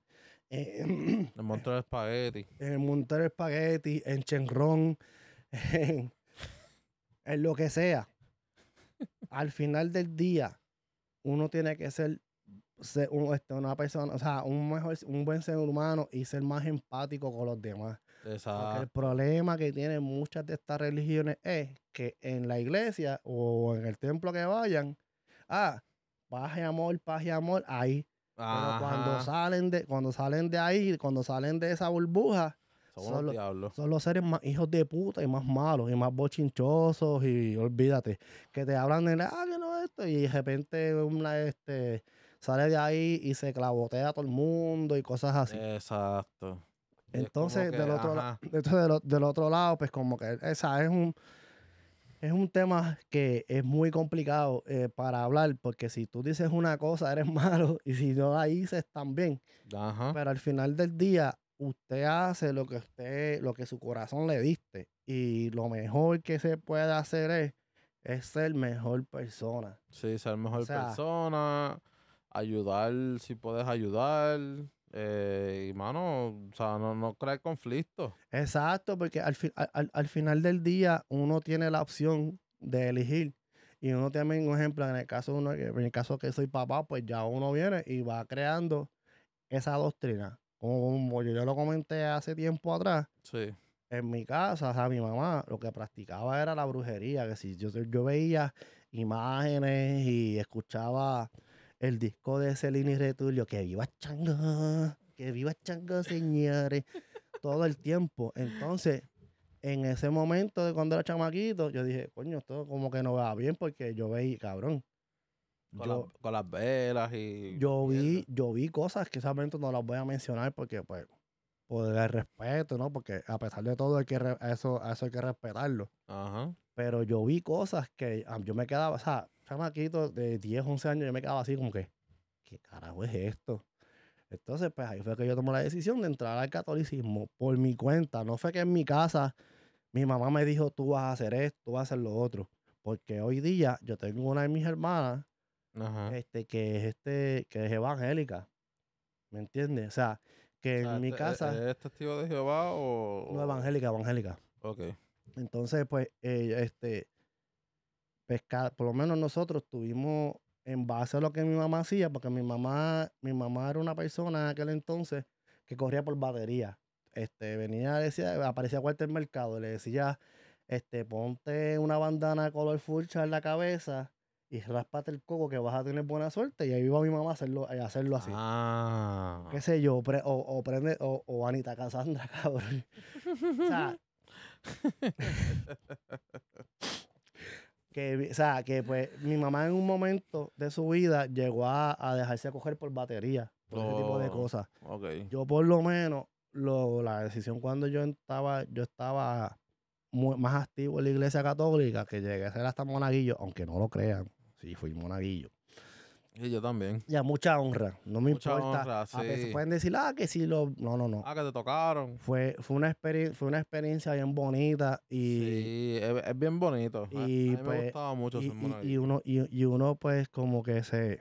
en, El monstruo de espagueti. en el Montero Espagueti, en Chenrón, en, en lo que sea. Al final del día, uno tiene que ser, ser un- este, una persona, o sea, un mejor, un buen ser humano y ser más empático con los demás. Porque el Exacto. problema que tienen muchas de estas religiones es que en la iglesia o en el templo que vayan, ah, paz y amor, paz y amor, ahí. Pero cuando salen de, cuando salen de ahí, cuando salen de esa burbuja, Son diablos. los seres más hijos de puta y más malos y más bochinchosos y olvídate, que te hablan de ah, que no esto, y de repente una, este, sale de ahí y se clavotea a todo el mundo y cosas así. Exacto. Entonces, que, del otro, la- entonces del, del otro lado, pues como que esa es un es un tema que es muy complicado eh, para hablar, porque si tú dices una cosa, eres malo, y si no la dices también. Ajá. Pero al final del día, usted hace lo que usted, lo que su corazón le diste. Y lo mejor que se puede hacer es, es ser mejor persona. Sí, ser mejor sea- persona, ayudar si puedes ayudar. Eh, y mano, o sea, no, no crear conflictos. Exacto, porque al, fi- al, al- al final del día uno tiene la opción de elegir. Y uno también, un ejemplo, en el caso de uno, en el caso que soy papá, pues ya uno viene y va creando esa doctrina. Como, yo ya lo comenté hace tiempo atrás, Sí. en mi casa, o sea, mi mamá lo que practicaba era la brujería, que si yo, yo veía imágenes y escuchaba el disco de Celine y Retulio, que viva Chango, que viva Chango, señores, todo el tiempo. Entonces, en ese momento de cuando era chamaquito, yo dije, coño, esto como que no va bien porque yo veía, cabrón. Con, Yo, las, con las velas y. yo vi, yo vi cosas que solamente no las voy a mencionar porque, pues, por el respeto, ¿no? Porque a pesar de todo, hay que re- eso, a eso hay que respetarlo. Ajá. Pero yo vi cosas que ah, yo me quedaba, o sea, chamaquito de 10, 11 años, yo me quedaba así como que, ¿qué carajo es esto? Entonces, pues ahí fue que yo tomé la decisión de entrar al catolicismo por mi cuenta. No fue que en mi casa mi mamá me dijo, tú vas a hacer esto, tú vas a hacer lo otro. Porque hoy día yo tengo una de mis hermanas Ajá. este, que es este, que es evangélica. ¿Me entiendes? O sea, que en mi este- casa, ¿Es testigo de Jehová o.? no evangélica, evangélica. Ok. Entonces, pues, eh, este, pesca, por lo menos nosotros tuvimos en base a lo que mi mamá hacía, porque mi mamá, mi mamá era una persona en aquel entonces que corría por batería. Este, venía, decía, aparecía a cualquier mercado, le decía, este, ponte una bandana color furcha en la cabeza y ráspate el coco que vas a tener buena suerte. Y ahí va mi mamá a hacerlo, a hacerlo así. Ah. Qué sé yo, pre- o, o prende, o, o Anita Cassandra, cabrón. o sea, que, o sea, que pues mi mamá en un momento de su vida llegó a, a dejarse coger por batería, por ese tipo de Oh. cosas. Ok. Yo por lo menos, lo, la decisión cuando yo estaba, yo estaba más activo en la iglesia católica, que llegué a ser hasta monaguillo, aunque no lo crean, sí fui monaguillo. Y yo también. Y a mucha honra, no me Mucha importa. honra, A veces sí. pueden decir, ah, que sí lo... No, no, no. Ah, que te tocaron. Fue, fue, una fue una experiencia bien bonita y, sí, es, es bien bonito. A- a, y, mí pues, me gustaba mucho y, ser y uno, y, y uno pues como que se,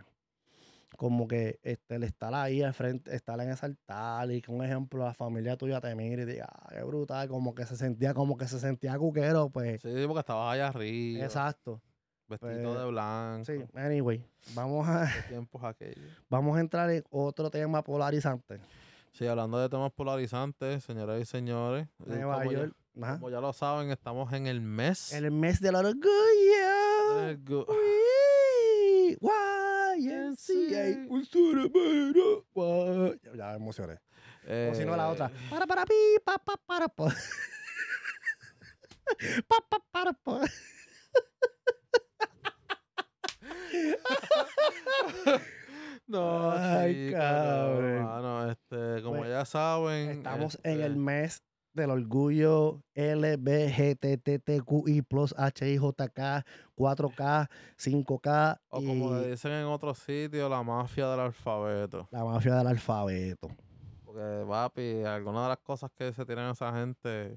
como que este, el estar ahí al frente, estar en ese altar y que un ejemplo la familia tuya te mire y diga, ah, qué brutal, como que se sentía, como que se sentía cuquero, pues, Sí, porque estabas allá arriba. exacto. Vestido pues, de blanco. Sí, anyway, vamos a, ¿Qué tiempos aquellos? vamos a entrar en otro tema polarizante. Sí, hablando de temas polarizantes, señoras y señores. eh, Nueva como, ya, York, ajá. como ya lo saben, estamos en el mes. el mes del orgullo. YMCA, un guay. Ya, Ya me emocioné. O si no, la otra. Eh, Para, para, pi, pa, pa, para, pa. Pa, pa, para, pa. No, Ay, chico, cabrón. hermano, este, como Pues, ya saben. Estamos en este, el mes del orgullo LBGTTQI plus HIJK 4K 5K O como le dicen en otros sitios, la mafia del alfabeto. la mafia del alfabeto. Porque, papi, algunas de las cosas que se tienen esa gente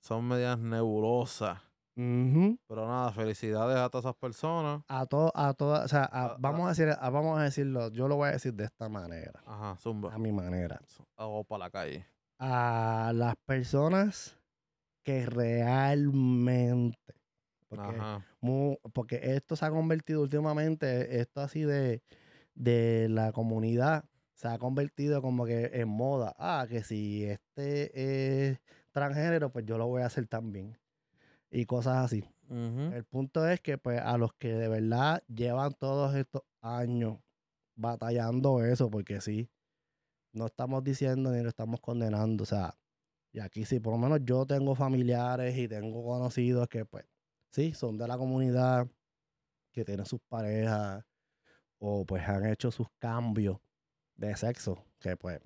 son medias nebulosas. Ujú. Pero nada, felicidades a todas esas personas. A todo, a todas, o sea, a- vamos a decir, vamos a decirlo, yo lo voy a decir de esta manera, Ajá, zumba. a mi manera. Hago para la calle. A las personas que realmente, porque, Ajá. mu- porque esto se ha convertido últimamente, esto así de, de la comunidad, se ha convertido como que en moda. Ah, que si este es transgénero, pues yo lo voy a hacer también. Y cosas así. El punto es que pues a los que de verdad llevan todos estos años batallando eso, porque sí, no estamos diciendo ni lo estamos condenando, o sea, y aquí sí, por lo menos yo tengo familiares y tengo conocidos que pues sí, son de la comunidad, que tienen sus parejas o pues han hecho sus cambios de sexo, que pues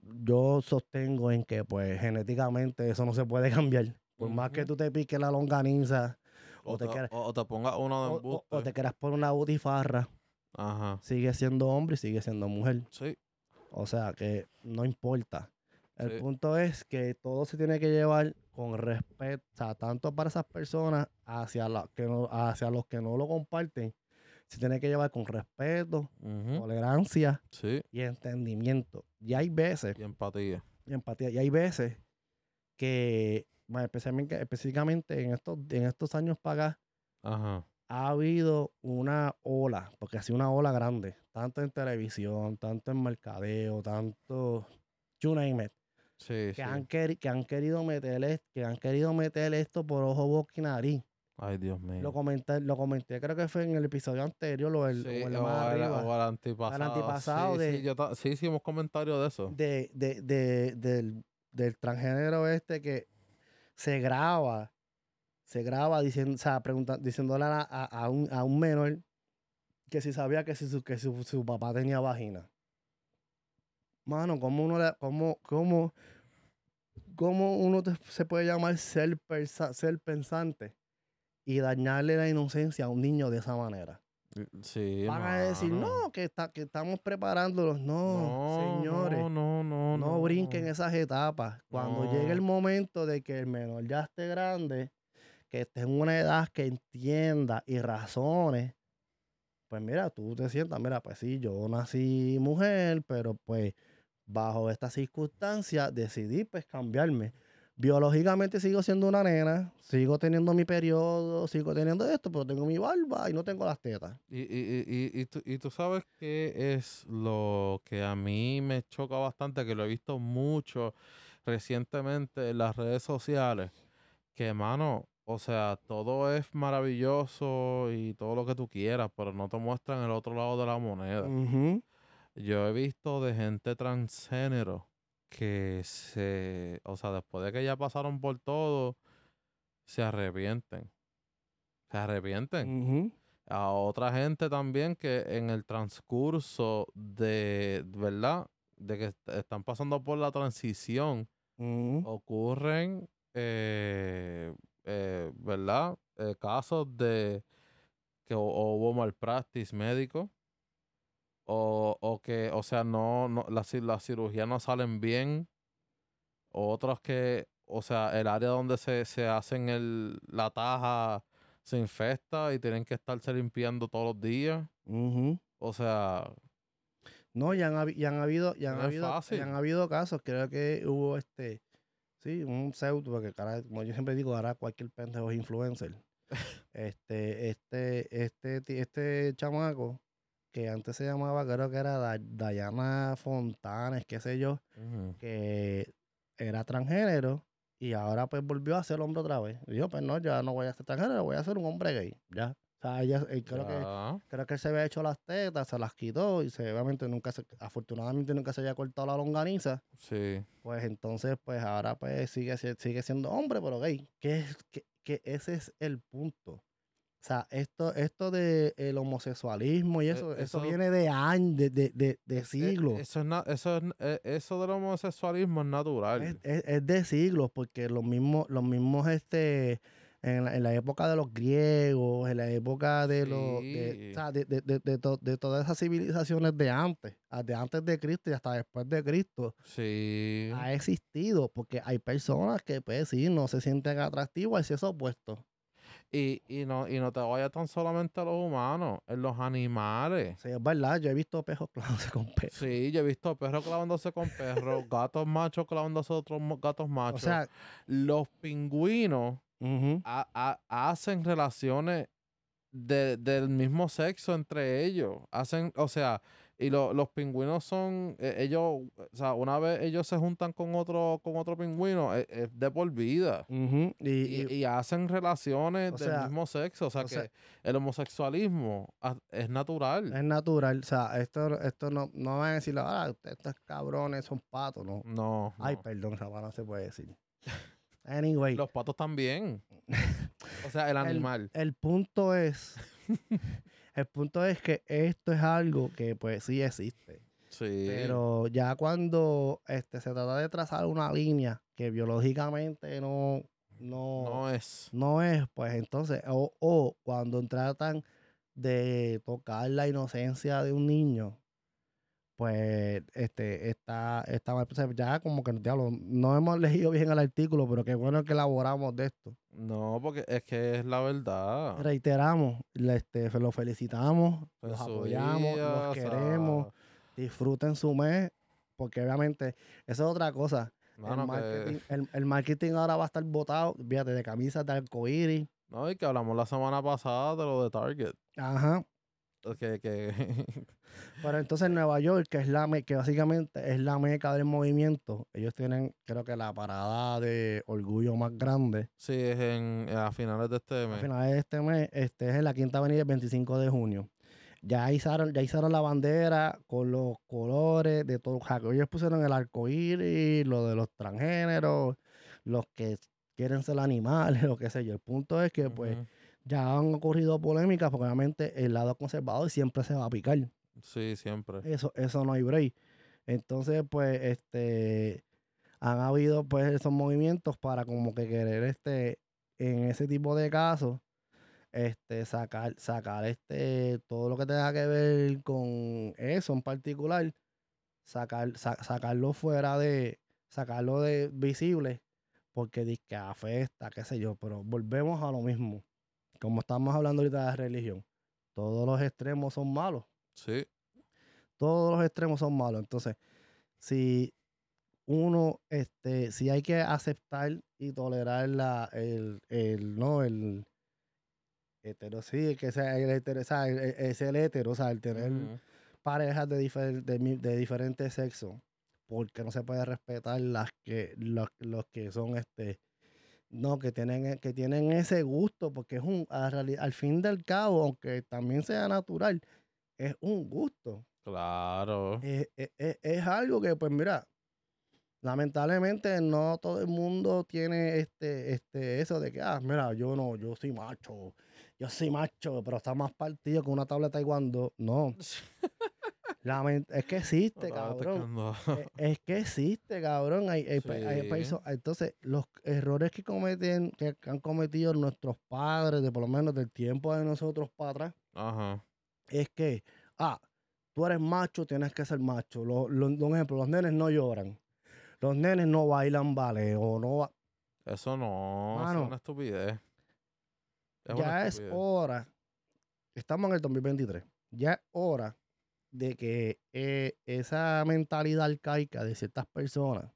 yo sostengo en que pues genéticamente eso no se puede cambiar. Por más que tú te piques la longaniza O, o te quieras- o- o te ponga uno de o, o- te quieras poner una butifarra, Ajá. sigue siendo hombre y sigue siendo mujer. Sí. O sea que no importa. El Sí. punto es que todo se tiene que llevar con respeto, o sea, tanto para esas personas hacia, la, que no, hacia los que no lo comparten, se tiene que llevar con respeto, tolerancia Sí. y entendimiento. Y hay veces, Y empatía. y empatía, y hay veces que, bueno, especialmente, específicamente en estos, en estos años para acá, Ajá. ha habido una ola, porque ha sido una ola grande, tanto en televisión, tanto en mercadeo, tanto, you name it, Sí, que, sí. han, que han querido meterle, que han querido meter esto por ojo, boca y nariz. Ay, Dios mío. Lo comenté, lo comenté, creo que fue en el episodio anterior o el, Sí, o el o más el- arriba, o el antipasado. antipasado sí, de- sí, yo ta- sí hicimos comentarios de eso. de, de, de- del, del transgénero este que se graba, se graba diciendo, o sea, diciéndole a, a- a un, a un menor que si sabía que, si su, que su, su papá tenía vagina. Mano, ¿cómo uno, cómo, cómo, cómo uno te- se puede llamar ser, ser pensante y dañarle la inocencia a un niño de esa manera? Sí, Van a decir, no, que, está, que estamos preparándolos. No, señores. No, no, no. No brinquen esas etapas. Cuando llegue el No. momento de que el menor ya esté grande, que esté en una edad que entienda y razone, pues mira, tú te sientas, mira, pues sí, yo nací mujer, pero pues bajo estas circunstancias decidí pues cambiarme. Biológicamente sigo siendo una nena, sigo teniendo mi periodo, sigo teniendo esto, pero tengo mi barba y no tengo las tetas. Y, y, y, y, y, tú, y tú sabes qué es lo que a mí me choca bastante, que lo he visto mucho recientemente en las redes sociales, que, mano, o sea, todo es maravilloso y todo lo que tú quieras, pero no te muestran el otro lado de la moneda. Yo he visto de gente transgénero que se, o sea, después de que ya pasaron por todo, se arrepienten. Se arrepienten. A otra gente también que en el transcurso de, ¿verdad? De que est- están pasando por la transición, ocurren, eh, eh, ¿verdad? Eh, casos de que hubo malpractice médico o, o que, o sea, no, no las, las cirugías no salen bien, o otros que, o sea, el área donde se, se hacen el, la taja se infecta y tienen que estarse limpiando todos los días. O sea, No, ya han, habi- ya han habido, ya han No habido, ya han habido casos, creo que hubo este, sí, un pseudo, porque cara, como yo siempre digo, ahora cualquier pendejo es influencer. este, este, este, este chamaco, que antes se llamaba, creo que era Da- Dayana Fontanes, qué sé yo, que era transgénero y ahora pues volvió a ser hombre otra vez. Y yo, pues no, ya no voy a ser transgénero, voy a ser un hombre gay, ya. O sea, ella, eh, creo que Creo que él se había hecho las tetas, se las quitó y se, obviamente nunca se, afortunadamente nunca se había cortado la longaniza. sí. Pues entonces, pues ahora pues sigue, si- sigue siendo hombre, pero gay. Que, que, que ese es el punto. O sea, esto, esto de el homosexualismo y E- eso, eso, eso- viene de años, de, de, de, de Eh, siglos. Eso, es na- eso, es eh, eso del homosexualismo es natural. Es, es- es de siglos, porque los mismos, los mismos, este, en la, en la época de los griegos, en la época de los, de, Sí. o sea, de, de- de- de to- de todas esas civilizaciones de antes, de antes de Cristo y hasta después de Cristo, Sí. ha existido, porque hay personas que, pues sí, no se sienten atractivos al sexo opuesto. Y, y, no, y no te vayas tan solamente a los humanos, en los animales. Sí, es verdad, yo he visto pejos clavándose con pejos. Sí, yo he visto perros clavándose con perros, gatos machos clavándose a otros gatos O machos. sea, los pingüinos hacen relaciones de- del mismo sexo entre ellos. Hacen, o sea, y lo- los pingüinos son, eh, ellos, o sea, una vez ellos se juntan con otro, con otro pingüino, es, es de por vida. y- Y, y- y hacen relaciones del sea, mismo sexo. O sea o que sea- el homosexualismo es natural. es natural. O sea, esto, esto no, no van a decir, ah, estos cabrones son patos, ¿no? No, Ay, no. perdón, palabra no se puede decir. Anyway, Los patos también. O sea, el el- animal. el punto es, el punto es que esto es algo que pues sí existe. sí. Pero ya cuando este, se trata de trazar una línea que biológicamente no, no, no es. no es, pues entonces, o, o cuando tratan de tocar la inocencia de un niño, pues este está, está mal. Ya como que diablo, no hemos leído bien el artículo, pero qué bueno que elaboramos de esto. No, porque es que es la verdad. Reiteramos, este, los felicitamos, los apoyamos, día, los o sea, queremos, disfruten su mes, porque obviamente eso es otra cosa. El, que- marketing, el, el marketing ahora va a estar botado, fíjate, de camisas de arcoíris. no, y que hablamos la semana pasada de lo de Target. Ajá. Que, que Pero entonces Nueva York, que es la que básicamente es la meca del movimiento, ellos tienen, creo que la parada de orgullo más grande. sí, es en, a finales de este A mes. finales de este mes, este es en la Quinta Avenida el 25 de junio. Ya izaron, ya izaron la bandera con los colores de todo. Ellos pusieron el arco iris, lo de los transgéneros, los que quieren ser animales, lo que sé yo. El punto es que, pues. Ya han ocurrido polémicas, porque obviamente el lado conservador siempre se va a picar. Sí, siempre. Eso, eso no hay break. Entonces, pues, este, han habido, pues, esos movimientos para como que querer, este, en ese tipo de casos, este, sacar, sacar, este, todo lo que tenga que ver con eso en particular, sacar, sa- sacarlo fuera de, sacarlo de visible, porque dice que afecta, qué sé yo, pero volvemos a lo mismo. Como estamos hablando ahorita de religión, todos los extremos son malos. Sí, todos los extremos son malos. Entonces, si uno, este, si hay que aceptar y tolerar la, el, el, no, el hetero, sí, que sea el hetero, o sea, el- es el hetero, o sea, el tener parejas de, difer- de, de diferentes sexos, porque no se puede respetar las que, los, los que son, este, No, que tienen, e- que tienen ese gusto, porque es un, a reali- al fin del cabo, aunque también sea natural, es un gusto. Claro. Es, es- es- es algo que, pues mira, lamentablemente no todo el mundo tiene este, este, eso de que, ah, mira, yo no, yo soy macho, yo soy macho, pero está más partido que una tabla de taekwondo. No, lament- es que existe, cabrón. Eh, Es que existe, cabrón. Hay, hay hay Sí. países- entonces, los errores que cometen, que han cometido nuestros padres, de por lo menos del tiempo de nosotros para atrás, Ajá. es que, ah, tú eres macho, tienes que ser macho. Lo- lo- un ejemplo, los nenes no lloran. Los nenes no bailan ballet o no ba- Eso no, eso es una estupidez. Es una ya es hora. Estamos en el 2023. Ya es hora de que eh, esa mentalidad arcaica de ciertas personas,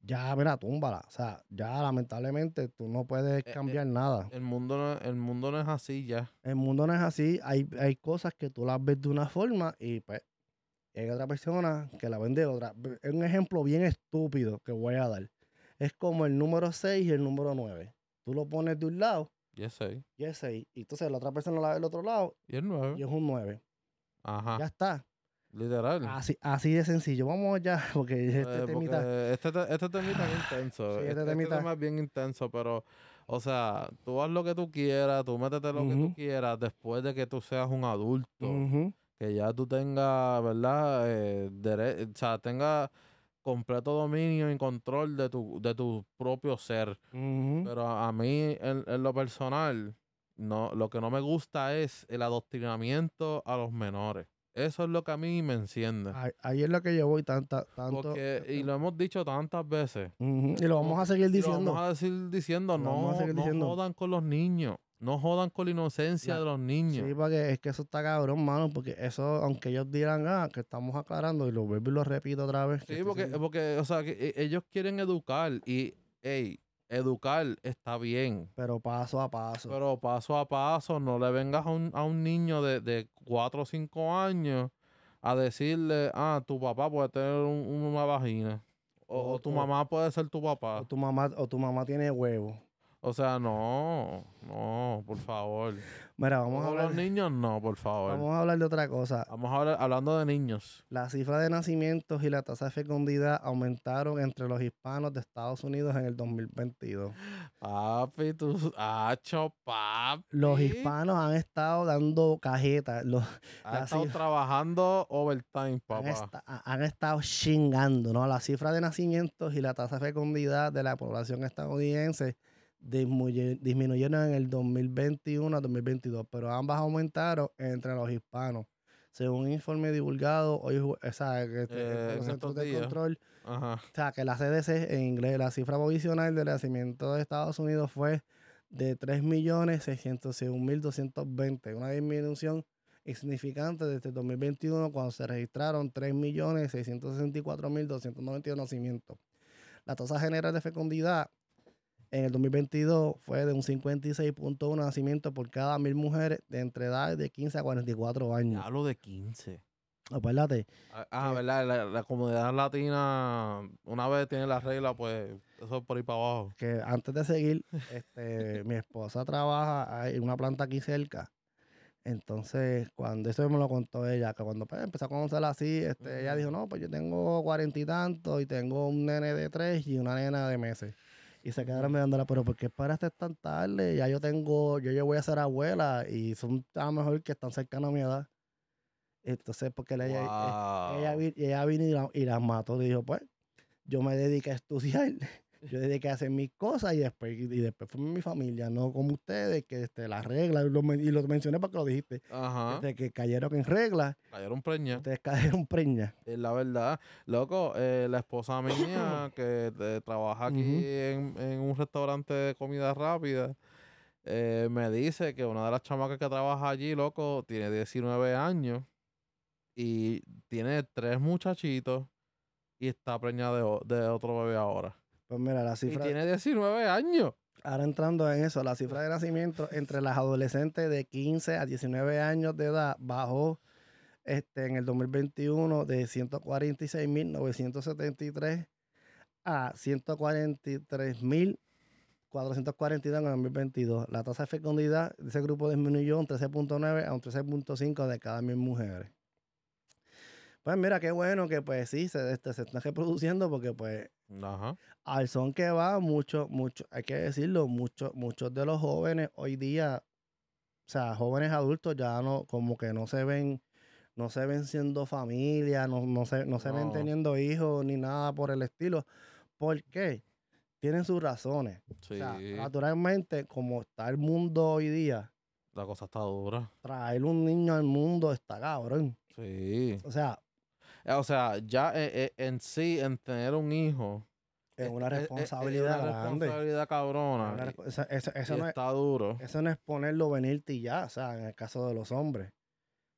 ya, mira, túmbala. O sea, ya lamentablemente tú no puedes eh, cambiar nada. El mundo, no, el mundo no es así ya. El mundo no es así. Hay, hay cosas que tú las ves de una forma y pues hay otra persona que la ven de otra. Es un ejemplo bien estúpido que voy a dar. Es como el número 6 y el número 9. Tú lo pones de un lado Y es seis. y es 6. Y entonces la otra persona la ve del otro lado Y el nueve. y es un 9. Ajá. Ya está. Literal. Así, así de sencillo. Vamos ya, porque este Eh, temita. porque este, te- este temita es intenso. Sí, este este, este temita- tema es bien intenso, pero, o sea, tú haz lo que tú quieras, tú métete lo que tú quieras después de que tú seas un adulto. Que ya tú tengas, ¿verdad? Eh, dere- o sea, tengas completo dominio y control de tu, de tu propio ser. Pero a, a mí, en, en lo personal, no, lo que no me gusta es el adoctrinamiento a los menores. Eso es lo que a mí me enciende. Ahí, ahí es lo que yo voy tanta, tanto. Porque, y lo hemos dicho tantas veces. Y lo vamos a seguir Y lo diciendo. vamos a decir diciendo, Lo no, seguir no diciendo. jodan con los niños. No jodan con la inocencia de los niños. Sí, porque es que eso está cabrón, mano, porque eso, aunque ellos dirán, ah, que estamos aclarando, y lo vuelvo y lo repito otra vez. Sí, porque, porque, o sea, que e- ellos quieren educar y, hey, educar está bien. Pero paso a paso. Pero paso a paso, no le vengas a un, a un niño de, de 4 o 5 años a decirle, ah, tu papá puede tener un- una vagina. O, O- o tu mamá puede ser tu papá. o tu mamá, o tu mamá tiene huevo. O sea, no, no, por favor. Mira, vamos a Con los hablar, niños, no, por favor. vamos a hablar de otra cosa. Vamos a hablar hablando de niños. La cifra de nacimientos y la tasa de fecundidad aumentaron entre los hispanos de Estados Unidos en el 2022. Papi, tú, hacho, papi. Los hispanos han estado dando cajetas, los, Ha la estado trabajando overtime, han, papá. han estado chingando, ¿no? La cifra de nacimientos y la tasa de fecundidad de la población estadounidense disminuyeron en el 2021 a 2022, pero ambas aumentaron entre los hispanos. Según un informe divulgado hoy, o sea, que este, Eh, por en los centros estos de control, Ajá. o sea, que la CDC en inglés, la cifra provisional de nacimiento de Estados Unidos fue de 3.601.220, una disminución insignificante desde el 2021 cuando se registraron 3.664.292 nacimientos. La tasa general de fecundidad en el 2022 fue de un 56.1 nacimientos por cada mil mujeres de entre edades de 15 a 44 años. Hablo de 15. Acuérdate, Ah, Ah, Que- ¿verdad? La, la comunidad latina, una vez tiene la regla, pues eso es por ahí para abajo. que antes de seguir, este, mi esposa trabaja en una planta aquí cerca. Entonces, cuando eso me lo contó ella, que cuando pues, empezó a conocerla así, este, ella dijo, no, pues yo tengo cuarenta y tantos y tengo un nene de tres y una nena de meses. Y se quedaron mirándola, pero ¿por qué esperaste tan tarde? Ya yo tengo, yo ya voy a ser abuela y son a lo mejor que están cercanos a mi edad. Entonces, porque ella, ella, Wow. vi- ella vino y, la- y las mató. Dijo, pues, yo me dediqué a estudiar, yo dediqué a hacer mis cosas y después, y después fue mi familia, no como ustedes, que este, las reglas, y lo, y lo mencioné porque lo dijiste, Ajá. este, que cayeron en reglas, Cayeron preñas. ustedes cayeron preñas. Es la verdad. Loco, eh, la esposa mía que eh, trabaja aquí en, en un restaurante de comida rápida, eh, me dice que una de las chamacas que trabaja allí, loco, tiene 19 años y tiene tres muchachitos y está preñada de, de otro bebé ahora. Pues mira, la Y cifra, tiene 19 años. ahora entrando en eso, la cifra de nacimiento entre las adolescentes de 15 a 19 años de edad bajó este, en el 2021 de 146.973 a 143.000 442 en el 2022. La tasa de fecundidad de ese grupo disminuyó un 13.9 a un 13.5 de cada mil mujeres. Pues mira, qué bueno que pues sí, se, este, se están reproduciendo porque pues Ajá. al son que va, mucho, mucho, hay que decirlo, muchos muchos de los jóvenes hoy día, o sea, jóvenes adultos ya no, como que no se ven, no se ven siendo familia, no, no se, no se ven teniendo hijos ni nada por el estilo. ¿Por qué? Tienen sus razones. Sí. O sea, naturalmente, como está el mundo hoy día, la cosa está dura. traer un niño al mundo está cabrón. Sí. O sea, O sea, ya eh, eh, en sí, en tener un hijo. es eh, una eh, eh, es responsabilidad una grande. responsabilidad cabrona. Una y- eso, y no es, está duro. eso no es ponerlo, venirte y ya, o sea, en el caso de los hombres.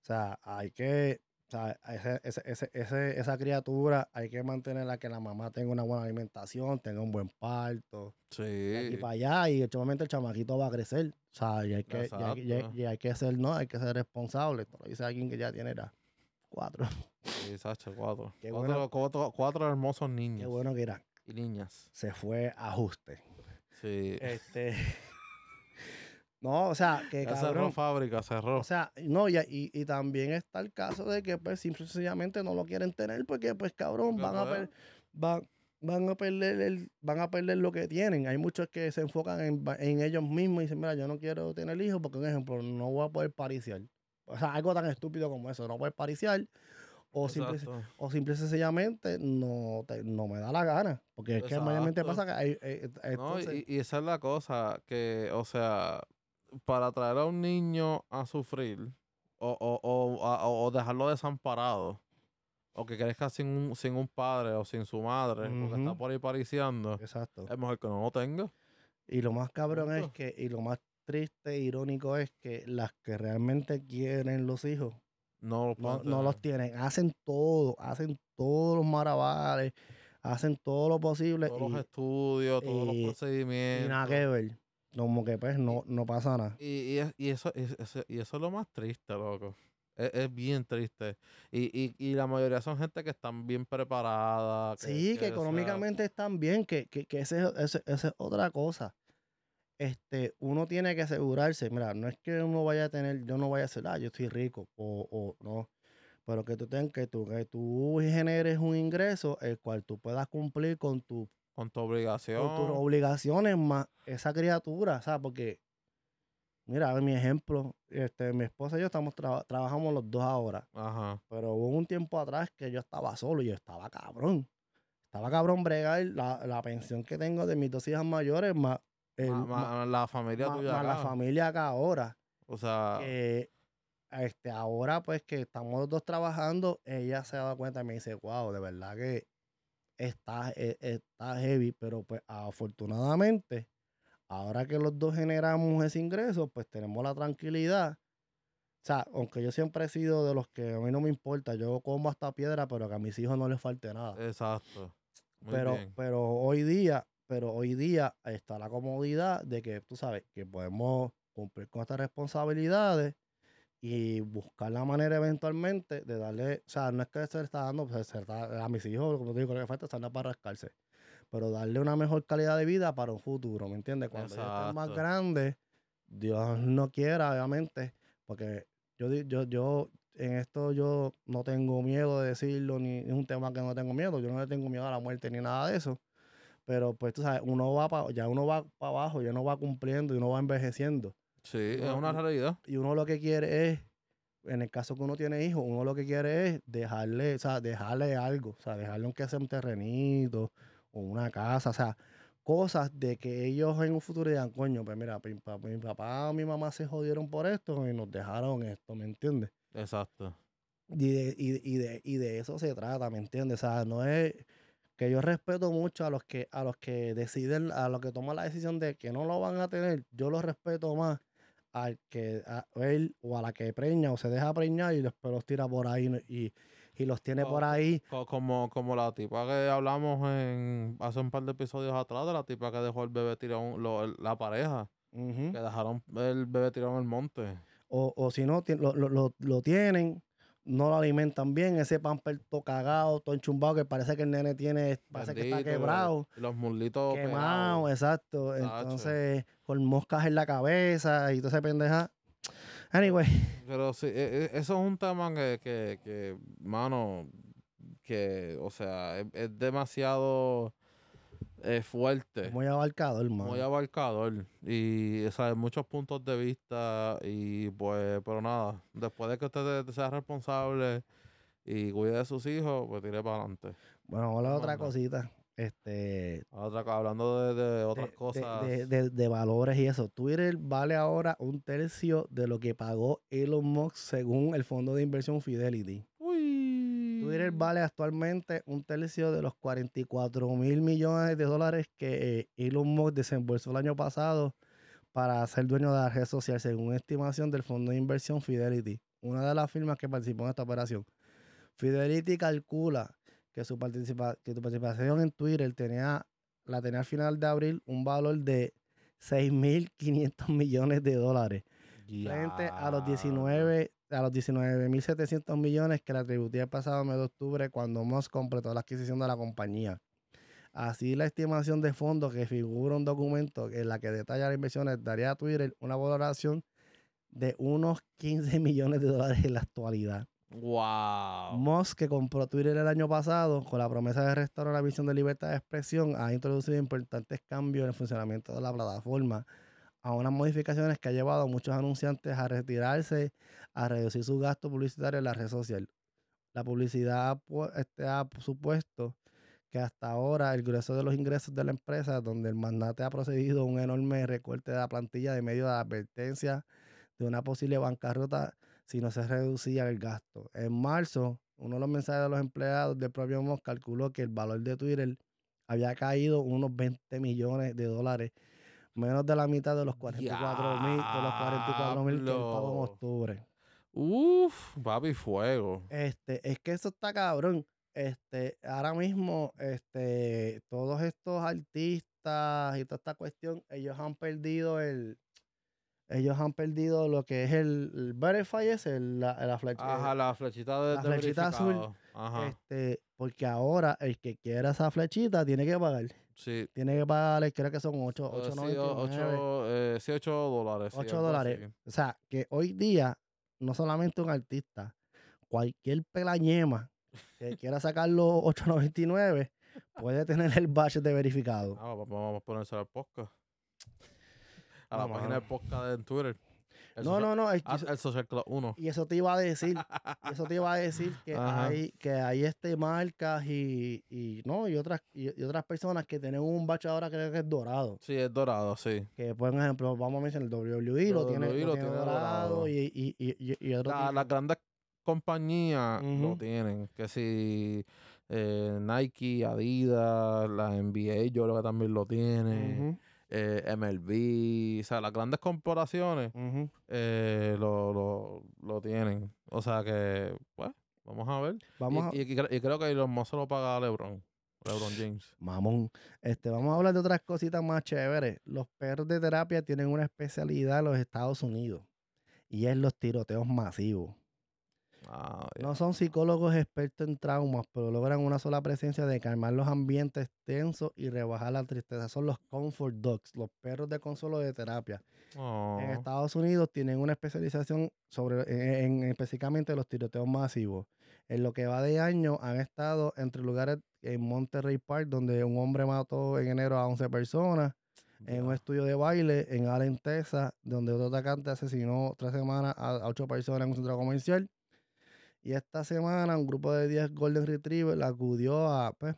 O sea, hay que, o sea, ese- ese- ese- ese- esa criatura hay que mantenerla que la mamá tenga una buena alimentación, tenga un buen parto, Sí. para allá, y obviamente el chamaquito va a crecer. O sea, y hay que, y hay, y hay- y que ser, ¿no? Hay que ser responsable. Esto lo dice alguien que ya tiene era cuatro. Sí, Sacha, cuatro. Qué Cuatro, bueno. cuatro, cuatro hermosos Qué niños bueno que era. y niñas. Se fue ajuste. Sí. Este. no, o sea, que ya cerró cabrón. fábrica, cerró. O sea, no, y, y, y también está el caso de que, pues, simple y sencillamente no lo quieren tener porque, pues, cabrón, van a, per- van, van a perder el, van a perder lo que tienen. Hay muchos que se enfocan en, en ellos mismos y dicen, mira, yo no quiero tener hijos porque, por ejemplo, no voy a poder pariciar. O sea, algo tan estúpido como eso, no poder pariciar. O simple, o simple y sencillamente no, te- no me da la gana. Porque es que mayormente pasa que hay, eh, eh, No, y, y esa es la cosa, que, o sea, para traer a un niño a sufrir o, o, o, a- o- o dejarlo desamparado, o que crezca sin un, sin un padre o sin su madre, porque está por ahí pariciando, Exacto. es mejor que no lo tenga. Y lo más cabrón es Punto. que, y lo más triste e irónico es que las que realmente quieren los hijos No no, no los tienen. Hacen todo, hacen todos los maravales, hacen todo lo posible Todos los y, estudios, todos y- y los procedimientos. nada que ver. Como que pues no, no pasa nada. Y, y, es- y eso, es- eso- y eso es lo más triste, loco. Es, es bien triste. Y, y, y la mayoría son gente que están bien preparada. Sí, que, sea, económicamente están bien, que, que, que esa es otra cosa. Este, uno tiene que asegurarse, mira, no es que uno vaya a tener, yo no vaya a ser, ah, yo estoy rico, o, o no, pero que tú tengas, que tú, que tú generes un ingreso el cual tú puedas cumplir con, tu, con tu con obligación. tus obligaciones más esa criatura, ¿sabes? Porque, mira, mi ejemplo, este, mi esposa y yo estamos traba- trabajamos los dos ahora. Ajá. Pero hubo un tiempo atrás que yo estaba solo y yo estaba cabrón. Estaba cabrón bregar la, la pensión que tengo de mis dos hijas mayores más, el- Ma- ma- ma- la familia ma- tuya más la acá. familia acá ahora. O sea, Que este, ahora pues que estamos los dos trabajando, ella se ha dado cuenta y me dice, wow, de verdad que está, e- está heavy, pero pues afortunadamente, ahora que los dos generamos ese ingreso, pues tenemos la tranquilidad. O sea, aunque yo siempre he sido de los que a mí no me importa, yo como hasta piedra, pero que a mis hijos no les falte nada. exacto. Muy pero, bien. pero hoy día, pero hoy día está la comodidad de que tú sabes que podemos cumplir con estas responsabilidades y buscar la manera eventualmente de darle, o sea, no es que se le está dando, pues, se está- a mis hijos, como te digo, lo que falta es para rascarse, pero darle una mejor calidad de vida para un futuro, ¿me entiendes? Cuando ellos estén más grandes, Dios no quiera, obviamente, porque yo, yo, yo, en esto yo no tengo miedo de decirlo, ni es un tema que no tengo miedo, yo no le tengo miedo a la muerte ni nada de eso, pero pues tú sabes, uno va para, ya uno va para abajo, ya uno va cumpliendo y uno va envejeciendo Sí, es una realidad. y uno lo que quiere es, en el caso que uno tiene hijos, uno lo que quiere es dejarle, o sea, dejarle algo, o sea, dejarle aunque sea un terrenito o una casa, o sea, cosas de que ellos en un futuro digan, coño, pues mira, mi, pa- mi papá o mi mamá se jodieron por esto y nos dejaron esto, ¿me entiendes? Exacto. Y de, y, de- y de, y de eso se trata, ¿me entiendes? O sea, no es que yo respeto mucho a los que, a los que deciden, a los que toman la decisión de que no lo van a tener, yo los respeto más al que a él o a la que preña o se deja preñar y después los tira por ahí y, y los tiene por ahí. Co- Como, como la tipa que hablamos en hace un par de episodios atrás, de la tipa que dejó el bebé tirado, lo- la pareja, que dejaron el bebé tirado en el monte. o, o si no, lo, lo, lo, lo tienen no lo alimentan bien, ese pamper todo cagado, todo enchumbado, que parece que el nene tiene, parece que está quebrado, Los muslitos quemado, pegados. exacto. Tacho. Entonces, con moscas en la cabeza y toda esa pendeja. Anyway, Pero sí, e- e- eso es un tema que, que, que, mano, que, o sea, es, es demasiado eh, fuerte. muy abarcado, hermano. muy abarcador y sea, muchos puntos de vista y pues pero nada después de que usted sea responsable y cuide de sus hijos pues tire para adelante Bueno, vamos a hablar de otra cosita. Este, otra hablando de, de otras de- cosas de- de valores y eso. Twitter vale ahora un tercio de lo que pagó Elon Musk según el fondo de inversión Fidelity. Twitter vale actualmente un tercio de los 44 mil millones de dólares que eh, Elon Musk desembolsó el año pasado para ser dueño de la red social, según estimación del fondo de inversión Fidelity, una de las firmas que participó en esta operación. Fidelity calcula que su, participa- que su participación en Twitter tenía, la tenía al final de abril un valor de 6.500 millones de dólares frente a los Diablo. 19 a los 19.700 millones que le atributía el pasado mes de octubre cuando Musk completó la adquisición de la compañía. Así, la estimación de fondos que figura un documento en la que detalla las inversiones daría a Twitter una valoración de unos 15 millones de dólares en la actualidad. wow Musk, que compró Twitter el año pasado con la promesa de restaurar la visión de libertad de expresión, ha introducido importantes cambios en el funcionamiento de la plataforma, a unas modificaciones que ha llevado a muchos anunciantes a retirarse, a reducir su gasto publicitario en la red social. La publicidad ha, pu- este, ha supuesto que hasta ahora el grueso de los ingresos de la empresa, donde el magnate ha procedido a un enorme recorte de la plantilla de medio de advertencia de una posible bancarrota si no se reducía el gasto. En marzo, uno de los mensajes de los empleados del propio Musk calculó que el valor de Twitter había caído unos 20 millones de dólares, menos de la mitad de los 44 mil, de los 44 mil que él pagó en octubre. Uf, papi fuego. Este, es que eso está cabrón. Este, ahora mismo, este, todos estos artistas y toda esta cuestión, ellos han perdido el, ellos han perdido lo que es el, el la, la flecha. Ajá, la flechita de la de flechita azul. Ajá. Este, porque ahora el que quiera esa flechita tiene que pagar. Sí. Tiene que pagarle, creo que son 8, Eh, sí, 8.99. o- ocho, eh, sí, ocho dólares. sí, 8 algo dólares. así. O sea, que hoy día, no solamente un artista, cualquier pelañema que quiera sacar los 8.99 puede tener el badge de verificado. Ah, va- vamos a ponerse al podcast. A la No, página de mano. podcast en Twitter. El No, social- no, no. ah, el Social Club 1. y eso te iba a decir, y eso te iba a decir que Ajá. hay, que hay este marcas y, y no, y otras, y, y otras personas que tienen un badge ahora creo que es dorado. Sí, es dorado, sí. Que por ejemplo, vamos a mencionar el WWE, lo tiene, WWE lo lo tiene tiene dorado, y, y, y, y, y otro La- tiene- las grandes compañías lo tienen. Que si eh, Nike, Adidas, la NBA, yo creo que también lo tiene. Ujú, eh, MLB, o sea, las grandes corporaciones eh, lo, lo, lo tienen. O sea que, pues, vamos a ver. Vamos a, y, y- y cre- y creo que Elon Musk se lo paga a LeBron. LeBron James. Mamón. Este, vamos a hablar de otras cositas más chéveres. Los perros de terapia tienen una especialidad en los Estados Unidos y es los tiroteos masivos. Ah, No son psicólogos expertos en traumas, pero logran una sola presencia de calmar los ambientes tensos y rebajar la tristeza. Son los comfort dogs, los perros de consuelo de terapia. oh, En Estados Unidos tienen una especialización sobre en, en específicamente los tiroteos masivos. En lo que va de año han estado entre lugares en Monterrey Park, donde un hombre mató en enero a 11 personas, en un estudio de baile en Allen, Texas, donde otro atacante asesinó tres semanas a, a ocho personas en un centro comercial. Y esta semana un grupo de 10 Golden Retriever acudió a, pues,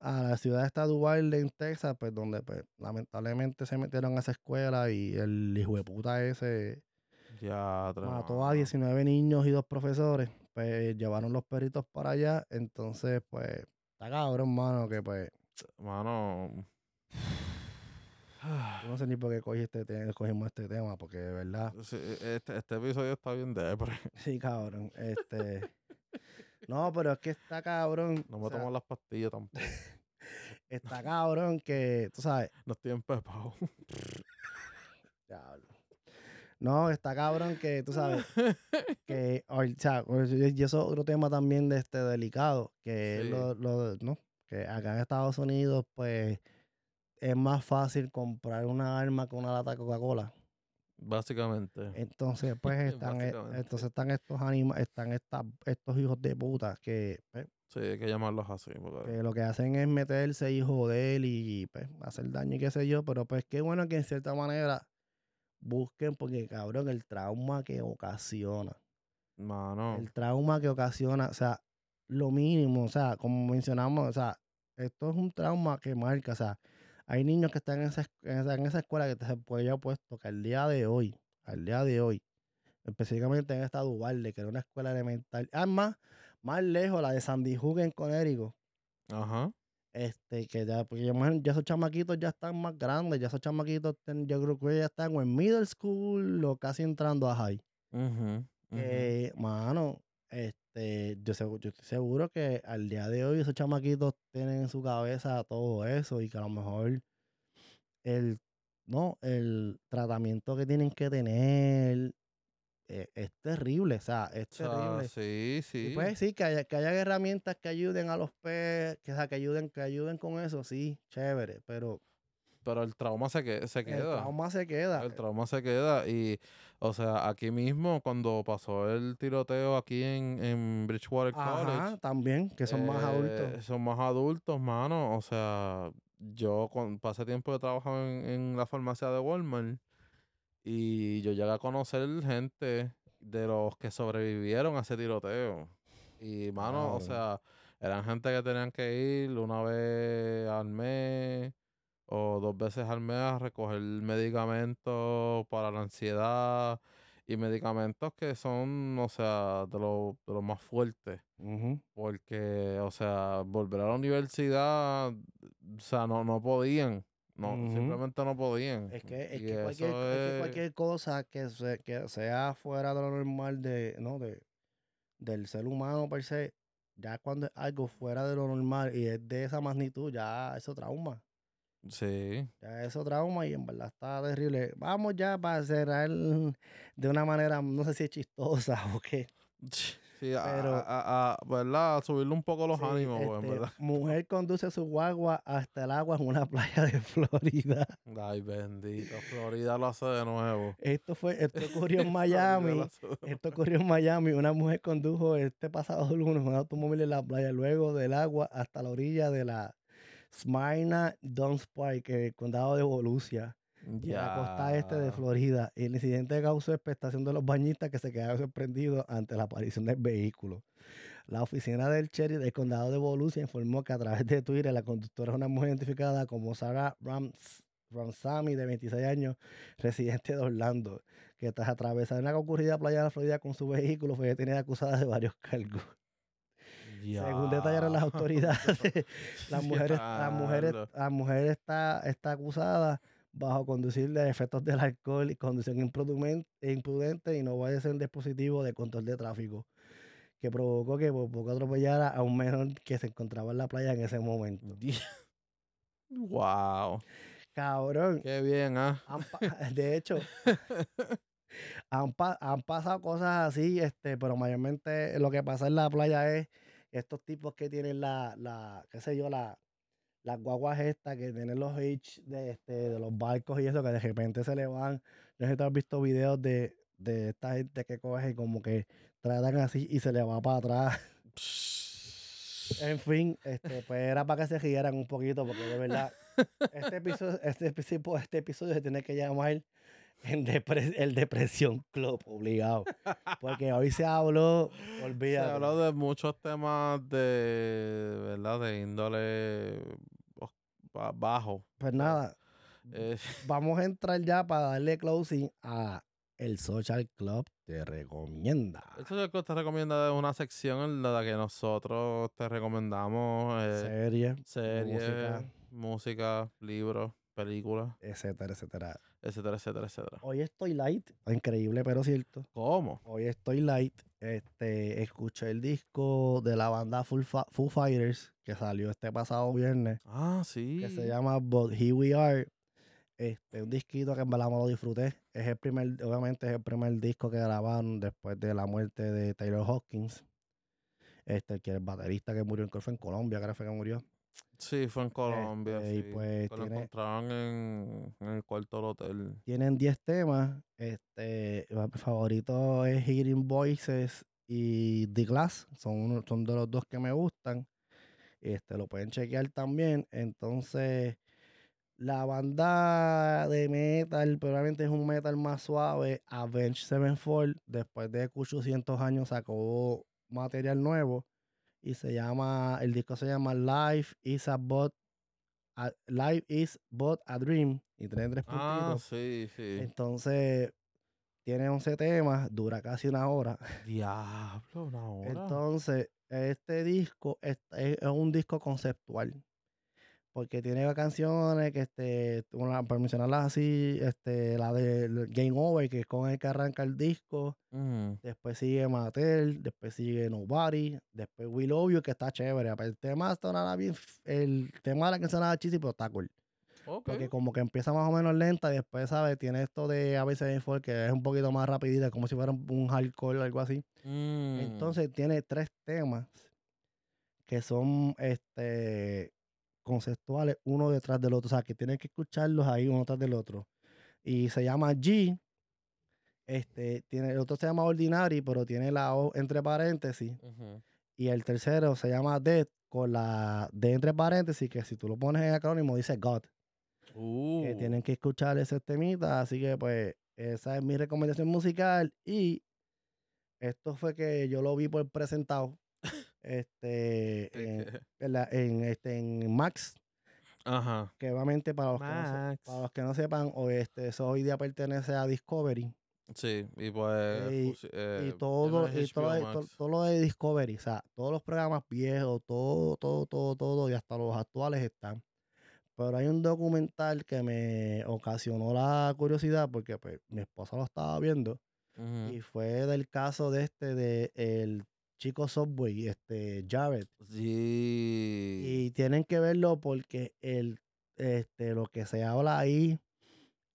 a la ciudad esta de Uvalde, en Texas, pues donde pues, lamentablemente se metieron a esa escuela y el hijo de puta ese Ya, mató a tremendo. 19 niños y dos profesores. Pues llevaron los perritos para allá. Entonces, pues, está cabrón, mano, que pues, Mano. No sé ni por qué cogí este te- cogimos este tema, porque de verdad, Sí, Este, este episodio está bien depre. sí, cabrón. Este. No, pero es que está cabrón. No me o sea, tomo las pastillas tampoco. está cabrón que, tú sabes, No estoy empepado. Diablo. No, está cabrón que tú sabes que, o sea, y eso es otro tema también de este delicado, que es Sí. lo, lo- ¿no? Que acá en Estados Unidos, pues, es más fácil comprar una arma que una lata de Coca-Cola. Básicamente. Entonces, pues, están, e- entonces están estos animales, están estas, estos hijos de puta que, pues, Sí, hay que llamarlos así. porque- que lo que hacen es meterse y joder y pues, hacer daño y qué sé yo, pero pues qué bueno que en cierta manera busquen, porque cabrón, el trauma que ocasiona, Mano. el trauma que ocasiona, o sea, lo mínimo, o sea, como mencionamos, o sea, esto es un trauma que marca, o sea, hay niños que están en esa, en esa, en esa escuela que se puede haber puesto que al día de hoy, al día de hoy, específicamente en esta Duvalde, que era una escuela elemental, además, más lejos, la de Sandy Hook en Connecticut, Ajá. este, que ya, porque ya, ya esos chamaquitos ya están más grandes, ya esos chamaquitos, ten- yo creo que ya están o en middle school o casi entrando a high. ujú, ujú. Que, mano, este, yo, segu- yo estoy seguro que al día de hoy esos chamaquitos tienen en su cabeza todo eso y que a lo mejor el, no, el tratamiento que tienen que tener eh, es terrible, o sea, es sea, terrible. sí, sí. pues sí, que haya, que haya herramientas que ayuden a los peces, que, o sea, que ayuden, que ayuden con eso, sí, chévere, pero Pero el trauma se, que, se el queda. trauma se queda. El trauma se queda y, o sea, aquí mismo cuando pasó el tiroteo aquí en, en Bridgewater Ajá, College, también, que son más eh, adultos. Son más adultos, mano. O sea, yo con, pasé tiempo de trabajo en, en la farmacia de Walmart y yo llegué a conocer gente de los que sobrevivieron a ese tiroteo. Y, mano, o sea, eran gente que tenían que ir una vez al mes o dos veces al mes a recoger medicamentos para la ansiedad y medicamentos que son, o sea, de los de los más fuertes. Porque, o sea, volver a la universidad, o sea, no, no podían. No, simplemente no podían. Es que, es que, cualquier, es que cualquier cosa que, se, que sea fuera de lo normal de, ¿no? de, del ser humano per se, ya cuando es algo fuera de lo normal y es de esa magnitud, ya eso trauma. Sí. Ya eso trauma y en verdad está terrible. Vamos ya para cerrar de una manera, no sé si es chistosa o qué. Sí, Pero- a- a- a- ¿verdad? A subirle un poco los Sí, ánimos, pues, en este, verdad. Mujer conduce su guagua hasta el agua en una playa de Florida. Ay, bendito. Florida lo hace de nuevo. Esto fue, esto ocurrió en Miami. Esto ocurrió en Miami. Una mujer condujo este pasado lunes un automóvil en la playa, luego del agua hasta la orilla de la Smyrna Downs Park, el condado de Volusia, en la costa este de. Florida. El incidente causó expectación de los bañistas que se quedaron sorprendidos ante la aparición del vehículo. La oficina del sheriff del condado de Volusia informó que a través de Twitter la conductora es una mujer identificada como Sarah Rams, Ramsamy, de 26 años, residente de Orlando, que tras atravesar una concurrida playa de la Florida con su vehículo fue detenida acusada de varios cargos. Según detallaron las Ya. autoridades, la mujer, es- la mujer, la está, está acusada bajo conducir de efectos del alcohol y conducción imprudente y no va a ser un dispositivo de control de tráfico que provocó que por poco atropellara a un menor que se encontraba en la playa en ese momento. Wow. Cabrón, Qué bien, ¿ah? de hecho, han, pa- han pasado cosas así, este, pero mayormente lo que pasa en la playa es estos tipos que tienen la, la qué sé yo, la, las guaguas estas que tienen los H de, este, de los barcos y eso, que de repente se le van. No sé si has visto videos de, de esta gente que coge como que tratan así y se le va para atrás. En fin, este, pues era para que se rieran un poquito, porque de verdad, este episodio, este este episodio se tiene que llamar en depre- el Depresión Club, obligado. Porque hoy se habló, Se olvídate. habló de muchos temas de, ¿verdad? De índole bajo. Pues nada, Eh, vamos a entrar ya para darle closing a el Social Club te recomienda. Es lo que te recomienda es una sección en la que nosotros te recomendamos eh, Serie, series, música. música, libros, películas, etcétera, etcétera. Etcétera, etcétera, etcétera. Hoy estoy light, increíble pero cierto. ¿Cómo? Hoy estoy light. Este, escuché el disco de la banda Full Fa- Foo Fighters que salió este pasado viernes, Ah, sí. que se llama But Here We Are. Este, un disquito que en verdad me lo disfruté. Es el primer, obviamente es el primer disco que grabaron después de la muerte de Taylor Hawkins. Este, que el baterista que murió, fue en Colombia, creo que murió. Sí, fue en Colombia. Este, y pues lo encontraron en, en el cuarto del hotel. Tienen 10 temas. Este, mi favorito es Hearing Voices y The Glass. Son, uno- son de los dos que me gustan. Este, lo pueden chequear también. Entonces, la banda de metal, probablemente es un metal más suave. Avenged Sevenfold, después de 800 años, sacó material nuevo. Y se llama, el disco se llama Life is a But, a- Life is But a Dream. Y tiene tres Ah, puntitos. sí, sí. Entonces, tiene 11 temas, dura casi una hora. Diablo, una hora. Entonces, este disco es- es un disco conceptual. Porque tiene canciones que, este, una, por mencionarlas así, este, la de Game Over, que es con el que arranca el disco. Ujú. Después sigue Mattel, después sigue Nobody, después We Love You, que está chévere. El tema sonaba bien, el tema de la canción sonaba chisi, pero está cool. Porque como que empieza más o menos lenta y después, ¿sabes? Tiene esto de ABC Folk que es un poquito más rapidita, como si fuera un, un hardcore o algo así. Mm. Entonces tiene tres temas que son este conceptuales uno detrás del otro. O sea, que tienes que escucharlos ahí uno tras del otro. Y se llama G. Este, tiene, el otro se llama Ordinary, pero tiene la O entre paréntesis. Y el tercero se llama Death, con la D entre paréntesis, que si tú lo pones en acrónimo dice God. que Uh. tienen que escuchar ese temita. Así que, pues, esa es mi recomendación musical. Y esto fue que yo lo vi por presentado. Este, en, ¿Qué- qué? en la- en, este, en Max, Ajá. que obviamente para los, que no, se- para los que no sepan, o este, eso hoy día pertenece a Discovery. Sí, y pues. Y- eh, y todo, y todo, todo lo de Discovery, o sea, todos los programas viejos, todo, todo, todo, todo, y hasta los actuales están. Pero hay un documental que me ocasionó la curiosidad porque pues, mi esposa lo estaba viendo y fue del caso de este, de el chico Subway, este Jared. Sí. Y tienen que verlo porque el, este, lo que se habla ahí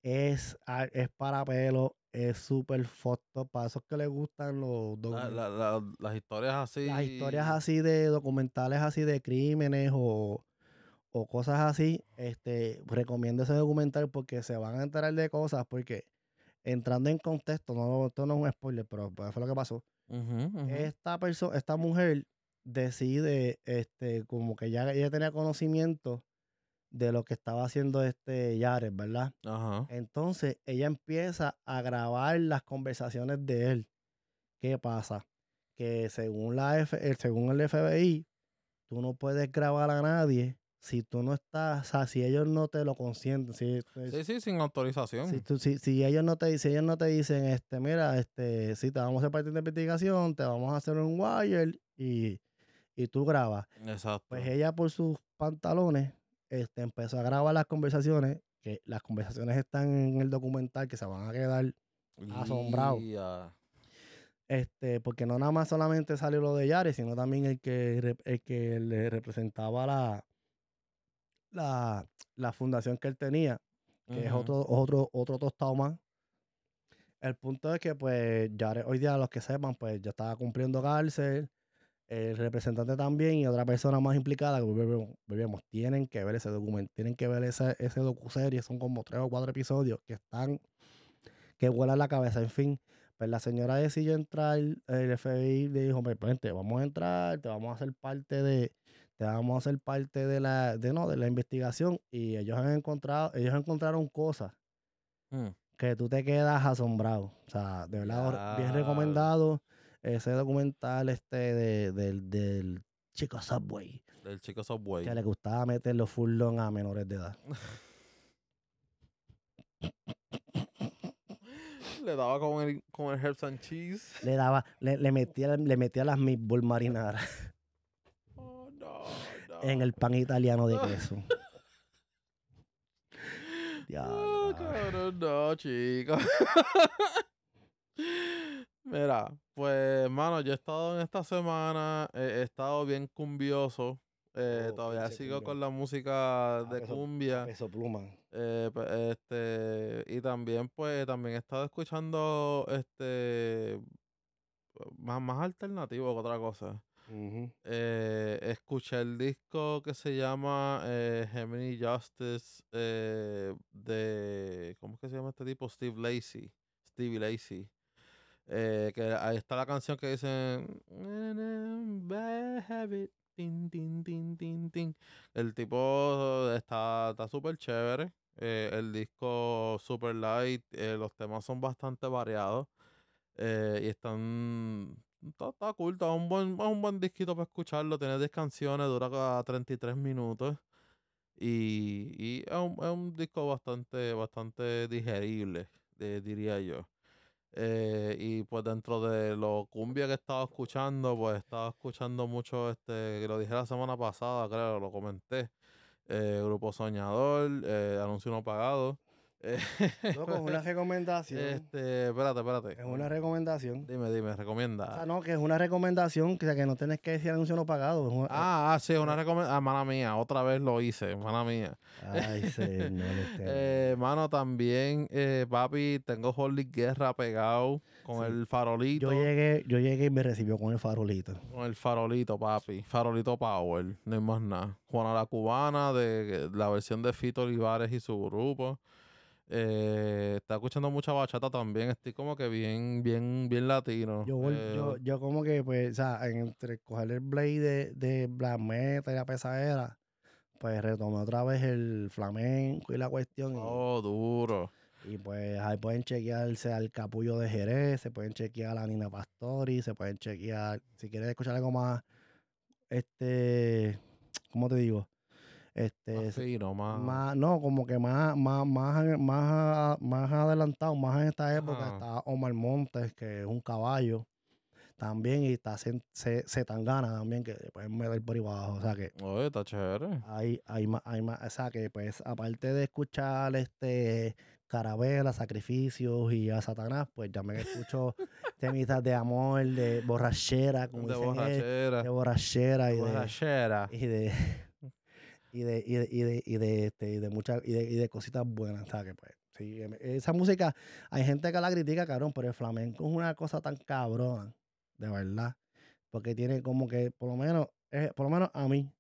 es, a- es para pelo, es súper foto para esos que les gustan los La- documentales. la- la- las historias así. Las historias así de documentales así de crímenes o, o cosas así, este, recomiendo ese documental porque se van a enterar de cosas, porque entrando en contexto, no, esto no es un spoiler, pero pues fue lo que pasó. Esta persona, esta mujer decide, este, como que ya ella tenía conocimiento de lo que estaba haciendo este Yares, ¿verdad? Entonces ella empieza a grabar las conversaciones de él. ¿Qué pasa? Que según, la F, el, según el FBI, tú no puedes grabar a nadie si tú no estás, o sea, si ellos no te lo consienten. Si, Sí, sí, sin autorización. si, tú- si- si ellos no te si ellos no te dicen, este, mira, este, si te vamos a hacer parte de investigación, te vamos a hacer un wire y, y tú grabas. Exacto. Pues ella por sus pantalones este, empezó a grabar las conversaciones, que las conversaciones están en el documental que se van a quedar, asombrado. Ya. este, porque no nada más solamente salió lo de Yare, sino también el que, el que le representaba la, la, la fundación que él tenía, que es otro, otro, otro tostado más. El punto es que, pues, Yare, hoy día, los que sepan, pues, ya estaba cumpliendo cárcel, el representante también y otra persona más implicada, que volvemos, tienen que ver ese documento, tienen que ver ese, ese docuserie, son como tres o cuatro episodios que están, que vuelan la cabeza, en fin. Pues la señora decidió entrar, el FBI le dijo, pues vente, vamos a entrar, te vamos a hacer parte de, vamos a hacer parte de la, de no, de la investigación, y ellos han encontrado, ellos encontraron cosas Mm. que tú te quedas asombrado. O sea, de verdad, bien recomendado ese documental este de, del, del chico Subway, El chico Subway. que le gustaba meter los full long a menores de edad. Le daba con el, con el herbs and cheese. Le daba, le, le metía, le metía las meatball marinadas. En el pan italiano de queso. Diablo, cabrón. cabrón, no, chico. Mira, pues, mano, yo he estado en esta semana, eh, he estado bien cumbioso. Eh, Oh, todavía sigo cumbia. con la música Ah, de peso- cumbia. Peso pluma. Eh, pe- este, y también, pues, también he estado escuchando este más, más alternativo que otra cosa. Eh, escuché el disco que se llama eh, Gemini Justice eh, de ¿cómo es que se llama este tipo? Steve Lacy. Stevie Lacy. Eh, que ahí está la canción que dice Bad habit, tin, tin, tin, tin, tin". El tipo está está súper chévere. eh, el disco super light. los temas son bastante variados. y están. Está, está cool, está un buen, es un buen disquito para escucharlo. Tiene 10 canciones, dura cada 33 minutos. Y, y es, un, es un disco bastante, bastante digerible, diría yo. Eh, y pues dentro de lo cumbia que estaba escuchando, pues estaba escuchando mucho, este, lo dije la semana pasada, creo, lo comenté. eh, Grupo Soñador, eh, Anuncio No Pagado. Eh, Loco, es una recomendación. este, espérate, espérate. Es una recomendación. Dime, dime, O recomienda. sea, no, que es una recomendación que, que no tienes que decir anuncio no pagado. es una- Ah, ah, sí, una recomendación. Ah, mala mía, otra vez lo hice, mala mía. Ay, señor. este- Eh, mano, también, eh, papi, tengo Holly Guerra pegado con Sí. el farolito. yo llegué, yo llegué y me recibió con el farolito. Con el farolito, papi. Farolito Power, no hay más nada. Juana la Cubana, de la versión de Fito Olivares y su grupo. Eh, está escuchando mucha bachata también. Estoy como que bien, bien, bien latino. Yo, Eh, yo, yo como que, pues, o sea, entre coger el blade de, de black metal y la pesadera, pues retomé otra vez el flamenco y la cuestión. y- Oh, duro. Y, pues ahí pueden chequearse al Capullo de Jerez, se pueden chequear a Nina Pastori, se pueden chequear, si quieres escuchar algo más, este, ¿cómo te digo? Este, Más se- fino, más. más, no, como que más, más, más, más, más adelantado, más en esta época está Omar Montes, que es un caballo también, y está Se Tangana también, que pueden meter por ahí abajo. O sea que Oye, está chévere. hay, hay más, hay más, o sea que pues aparte de escuchar este carabela, sacrificios y a Satanás, pues también escucho temitas de amor, de borrachera, como De dicen borrachera. de borrachera y de, borrachera. y de y de y de y de y de, este, y de muchas y de, y de cositas buenas, ¿sabes? Que, pues, sí, em- esa música hay gente que la critica, cabrón, pero el flamenco es una cosa tan cabrona, de verdad, porque tiene como que por lo menos eh, por lo menos a mí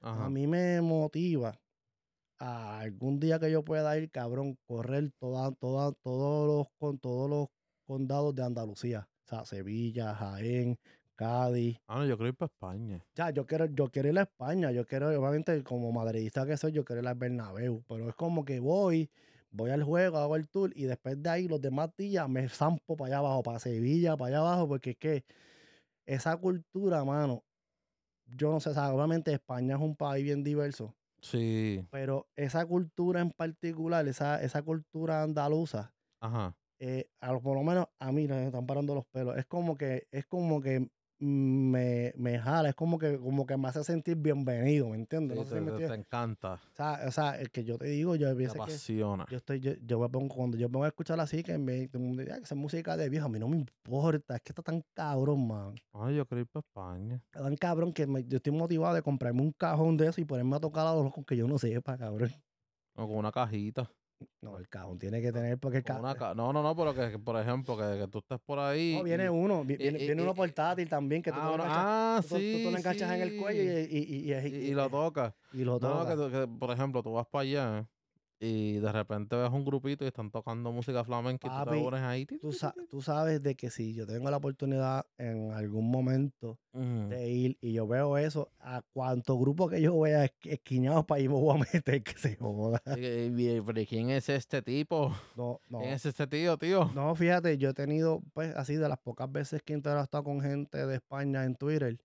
Ajá. a mí me motiva a algún día que yo pueda ir, cabrón, correr toda, toda, todos los con todos los condados de Andalucía. O sea, Sevilla, Jaén, Cádiz. Ah, no, yo creo ir para España. Ya, yo quiero, yo quiero ir a España. Yo quiero, obviamente, como madridista que soy, yo quiero ir al Bernabéu. Pero es como que voy, voy al juego, hago el tour y después de ahí los demás días me zampo para allá abajo, para Sevilla, para allá abajo, porque es que esa cultura, mano, yo no sé, o sea, obviamente España es un país bien diverso Sí. pero esa cultura en particular, esa, esa cultura andaluza, Ajá. eh, a por lo menos a mí me están parando los pelos. Es como que, es como que me, me jala, es como que, como que me hace sentir bienvenido, ¿me entiendes? Sí, No sé si te, me encanta. O sea, o sea, el que yo te digo, yo a Te veces que apasiona. yo estoy, yo, yo me pongo, cuando yo me a escuchar así, que me, todo el mundo dice, "Ah, que esa es música de viejo, a mí no me importa, es que está tan cabrón, man. Ah, yo creo ir para España. Está tan cabrón que me- yo estoy motivado de comprarme un cajón de eso y ponerme a tocar a los locos que yo no sepa, cabrón. O con una cajita. No, el cajón tiene que tener, porque el cajón... ca- no, no, no, pero que, que, por ejemplo, que, que tú estés por ahí. No, viene y- uno, y- viene, y- viene uno portátil también, que tú, ah, lo enganchas, ah, tú, tú- tú sí, te lo enganchas en el cuello y, lo tocas. y lo No, no, que, tú- por ejemplo, tú vas para allá y de repente ves un grupito y están tocando música flamenca y tú te Papi, pones ahí. Tú, sa- tú sabes de que si yo tengo la oportunidad en algún momento De ir y yo veo eso, a cuánto grupo que yo vea esqui- esquiñados para ahí me voy a meter, que se joda. Y que- y- pero ¿y ¿quién es este tipo? No, no. ¿Quién es este tío, tío? No, fíjate, yo he tenido, pues, así de las pocas veces que he interactuado con gente de España en Twitter.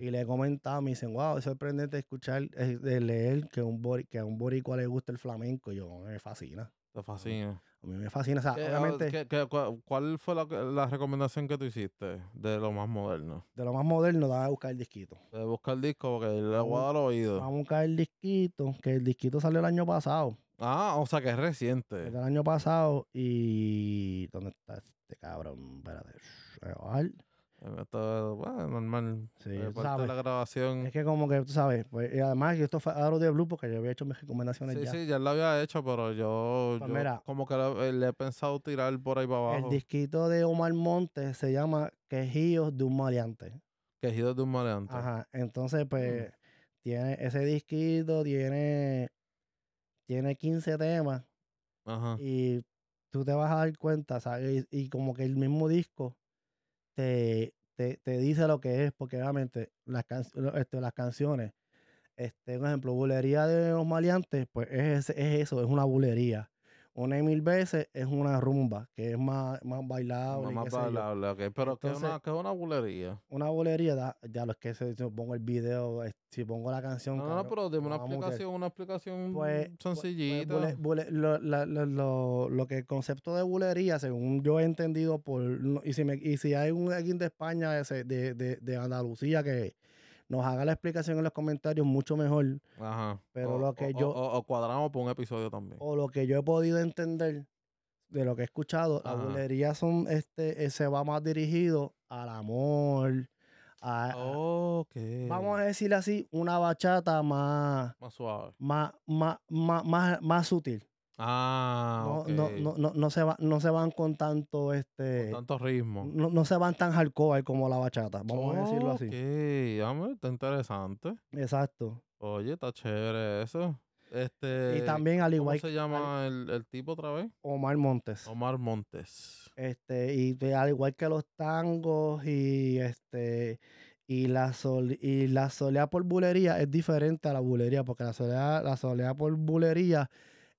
Y le he comentado, me dicen, wow, es sorprendente escuchar, eh, de leer que, un bori- que a un boricua le gusta el flamenco. Y yo, me fascina. Te fascina. A mí me fascina. O sea, ¿Qué- ah, obviamente, qué- qué- ¿Cuál fue la, la recomendación que tú hiciste de lo más moderno? de lo más moderno, dame a buscar el disquito. De buscar el disco porque le voy a dar oído. Vamos a buscar el disquito, que el disquito salió el año pasado. Ah, o sea que es Es reciente. del año pasado y... ¿Dónde está este cabrón? Espérate. Esto, bueno, normal. Sí, eh, la grabación. Es que como que tú sabes, pues, y además yo esto fue Aro de Blue porque yo había hecho mis recomendaciones Sí, ya. sí, ya lo había hecho, pero yo, Pues yo mira. como que le, le he pensado tirar por ahí para El abajo. disquito de Omar Montes se llama Quejíos de un maleante. Quejidos de un maleante. Ajá. Entonces, Mm. pues, tiene ese disquito, tiene, tiene 15 temas Ajá. y tú te vas a dar cuenta, ¿sabes? Y, y como que el mismo disco te, te, te dice lo que es, porque obviamente las, este, las canciones, este, un ejemplo, bulería de los maleantes, pues es, es eso, es una bulería. Una y mil veces es una rumba, que es más, más bailable. y Más bailable, ok. Pero que es Entonces- una, que es una bulería. Una bulería, da- ya lo que se, si pongo el video, si pongo la canción. No, no, no, pero dime una explicación, una explicación Pues, pues- pues, sencillita. bule- bule- lo, la- lo- lo- lo que el concepto de bulería, según yo he entendido, por no- y si, me, y si hay un alguien de España, de, de, de Andalucía, que nos haga la explicación en los comentarios, mucho mejor. Ajá. pero O- lo que o- yo- O, o cuadramos por un episodio también. O lo que yo he podido entender de lo que he escuchado, la bulería son, este, eh, se va más dirigido al amor, a, vamos a decirle así, una bachata más, Más suave. más, más, más, más, más sutil. Ah, No, no, no, no, no se va, no se van con tanto este. Con tanto ritmo. No, no se van tan hardcore como la bachata, vamos a decirlo así. Ok, dame, está interesante. Exacto. Oye, está chévere eso. Este, y también al ¿cómo igual se que llama el, el tipo otra vez? Omar Montes. Omar Montes. Este, y al igual que los tangos y este y la sol, y la soleá por bulería es diferente a la bulería, porque la soleá, la soleá por bulería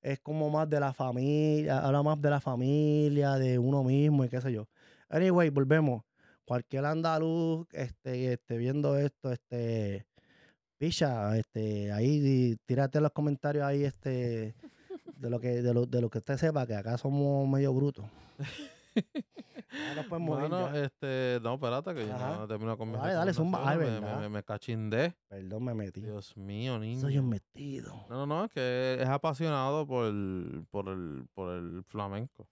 es como más de la familia, habla más de la familia, de uno mismo y qué sé yo. Anyway, volvemos. Cualquier andaluz este, este, viendo esto, este, picha, este, ahí tírate los comentarios ahí, este, de lo que, de lo, de lo que usted sepa, que acá somos medio brutos. Ya nos podemos Bueno, este, no, espérate que yo Ajá. no termino con mis Dale, dale, zumba. Ay, me, verdad. me, me cachindé. Perdón, me metí. Dios mío, niño. Soy un metido. No, no, no, es que es apasionado por el, por el, por el flamenco.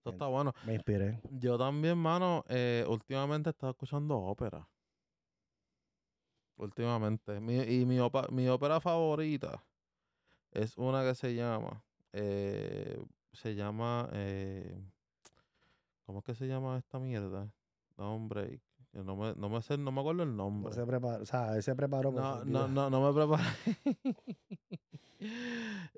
Eso está bueno. Me inspiré. Yo también, mano, eh, últimamente he estado escuchando ópera. Últimamente. Mi, y mi, opa- mi ópera favorita es una que se llama. eh, se llama. eh, ¿Cómo es que se llama esta mierda? No, hombre. No me, no me sé, no me acuerdo el No nombre. se preparó, o sea, él se preparó. No, no, no, no me preparé.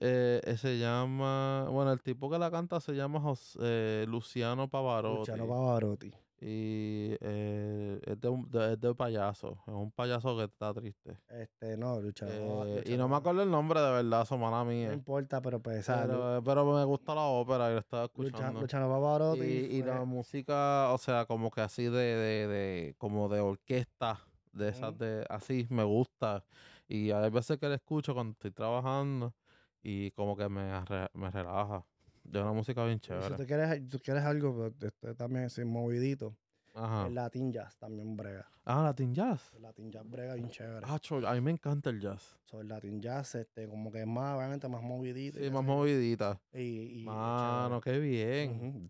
eh, eh, se llama, bueno, el tipo que la canta se llama Jos- eh, Luciano Pavarotti. Luciano Pavarotti. Y eh, es, de un, de, es de payaso. Es un payaso que está triste. Este, no, Luciano. Eh, y no me acuerdo el nombre de verdad, eso mala No mía. importa, pero pues, o sea, Lu- Pero, eh, pero me gusta la ópera y lo estaba escuchando. Luciano Pavarotti. Y, y la fue- música, o sea, como que así de, de, de como de orquesta, de esas de así, me gusta. Y hay veces que la escucho cuando estoy trabajando y como que me, me relaja. De una música bien si chévere. tú quieres, tú quieres algo, este también es movidito. Ajá. El Latin Jazz también brega. Ah, Latin Jazz. El Latin Jazz brega bien chévere. Ah, cho- a mí me encanta el jazz. So, el Latin Jazz, este, como que es más, obviamente, más movidito. y Sí, más movidita. Y, y Mano, qué bien.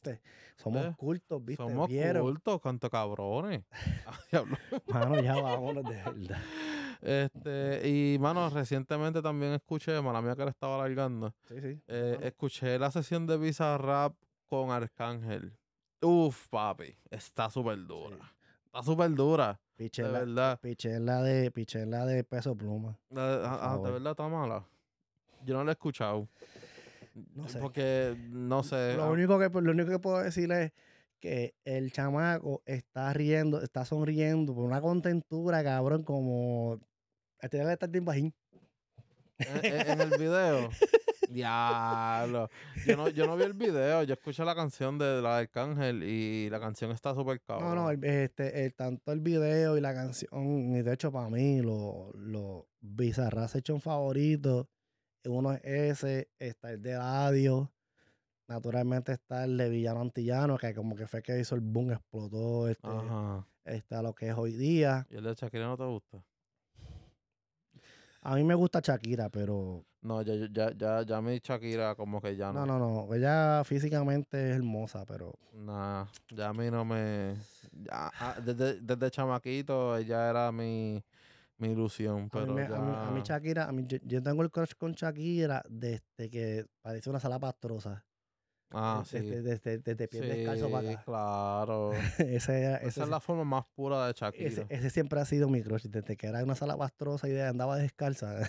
Somos cultos, ¿viste? Somos ¿Vieron? cultos, canto cabrones. Mano, ya vámonos de verdad. Este, y mano, recientemente también escuché, mala mía que le estaba alargando. Sí, sí. Eh, escuché la sesión de Visa Rap con Arcángel. Uf, papi, está súper dura. Está súper dura, de Pichela, verdad. pichela de, pichela de peso pluma. La- ah, ah, de verdad está mala. Yo no la he escuchado. No sé. Porque, no sé. Lo ah, único que lo único que puedo decirle es que el chamaco está riendo, está sonriendo por una contentura, cabrón, como este le está el bajín. en, en- en el video. Diablo. Yo no, yo no vi el video, yo escuché la canción de la de Arcángel y la canción está súper No, cabrón. no, el, este, el- tanto el video y la canción, y de hecho para mí, los lo Bizarras hecho un favorito. Uno es ese, está el de Ladio, naturalmente está el de Villano Antillano, que como que fue que hizo el boom, explotó este, Ajá. a lo que es hoy día. ¿Y el de Shakira no te gusta? A mí me gusta Shakira, pero No, ya, ya, ya, ya mi Shakira como que ya no, no. no, no. Ella físicamente es hermosa, pero Nah, ya a mí no me... ya, desde, desde chamaquito ella era mi, mi ilusión, a mí, pero a mí- a mí ya- Shakira, a mí, yo, yo tengo el crush con Shakira desde que parece una sala pastrosa. Ah, sí. desde, desde, pies descalzo para Sí, acá. claro. ese, Esa es la forma más pura de Shakira. ese, ese siempre ha sido mi crush, desde que era una sala pastrosa y andaba descalza.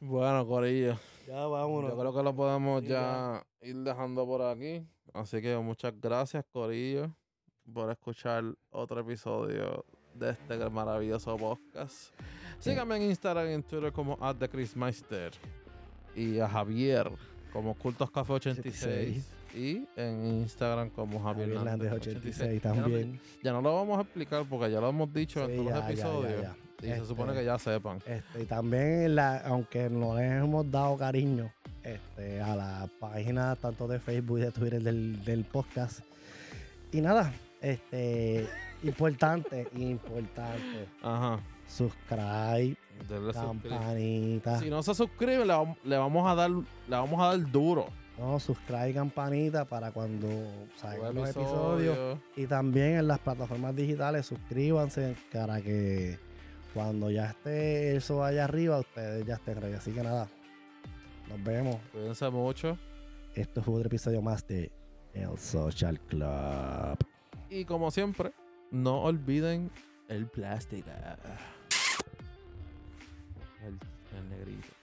Bueno, Corillo. ya vámonos. Yo creo que lo podemos Sí, ya ir dejando por aquí. Así que muchas gracias, Corillo, por escuchar otro episodio de este maravilloso podcast. Síganme en Instagram y en Twitter como @chrismeister y a Javier como Cultos Café 86 y en Instagram como Javier, Javier Hernández Hernández 86 Ya no- también. Ya no lo vamos a explicar porque ya lo hemos dicho en todos los ya, ya, episodios ya. y se supone Este, que ya sepan. Este, y también, la, aunque no les hemos dado cariño este, a la página tanto de Facebook y de Twitter del, del podcast. Y nada, este, importante, importante. Ajá. Subscribe, Denle campanita. Si no se suscribe, le, vam- le vamos a dar, le vamos a dar duro. No, subscribe, campanita para cuando salgan los episodios. episodio. Y también en las plataformas digitales, suscríbanse para que cuando ya esté eso allá arriba, ustedes ya estén ready. Así que nada, nos vemos. Cuídense mucho. Esto fue otro episodio más de El Social Club. Y como siempre, no olviden el plástico. El, el negrito.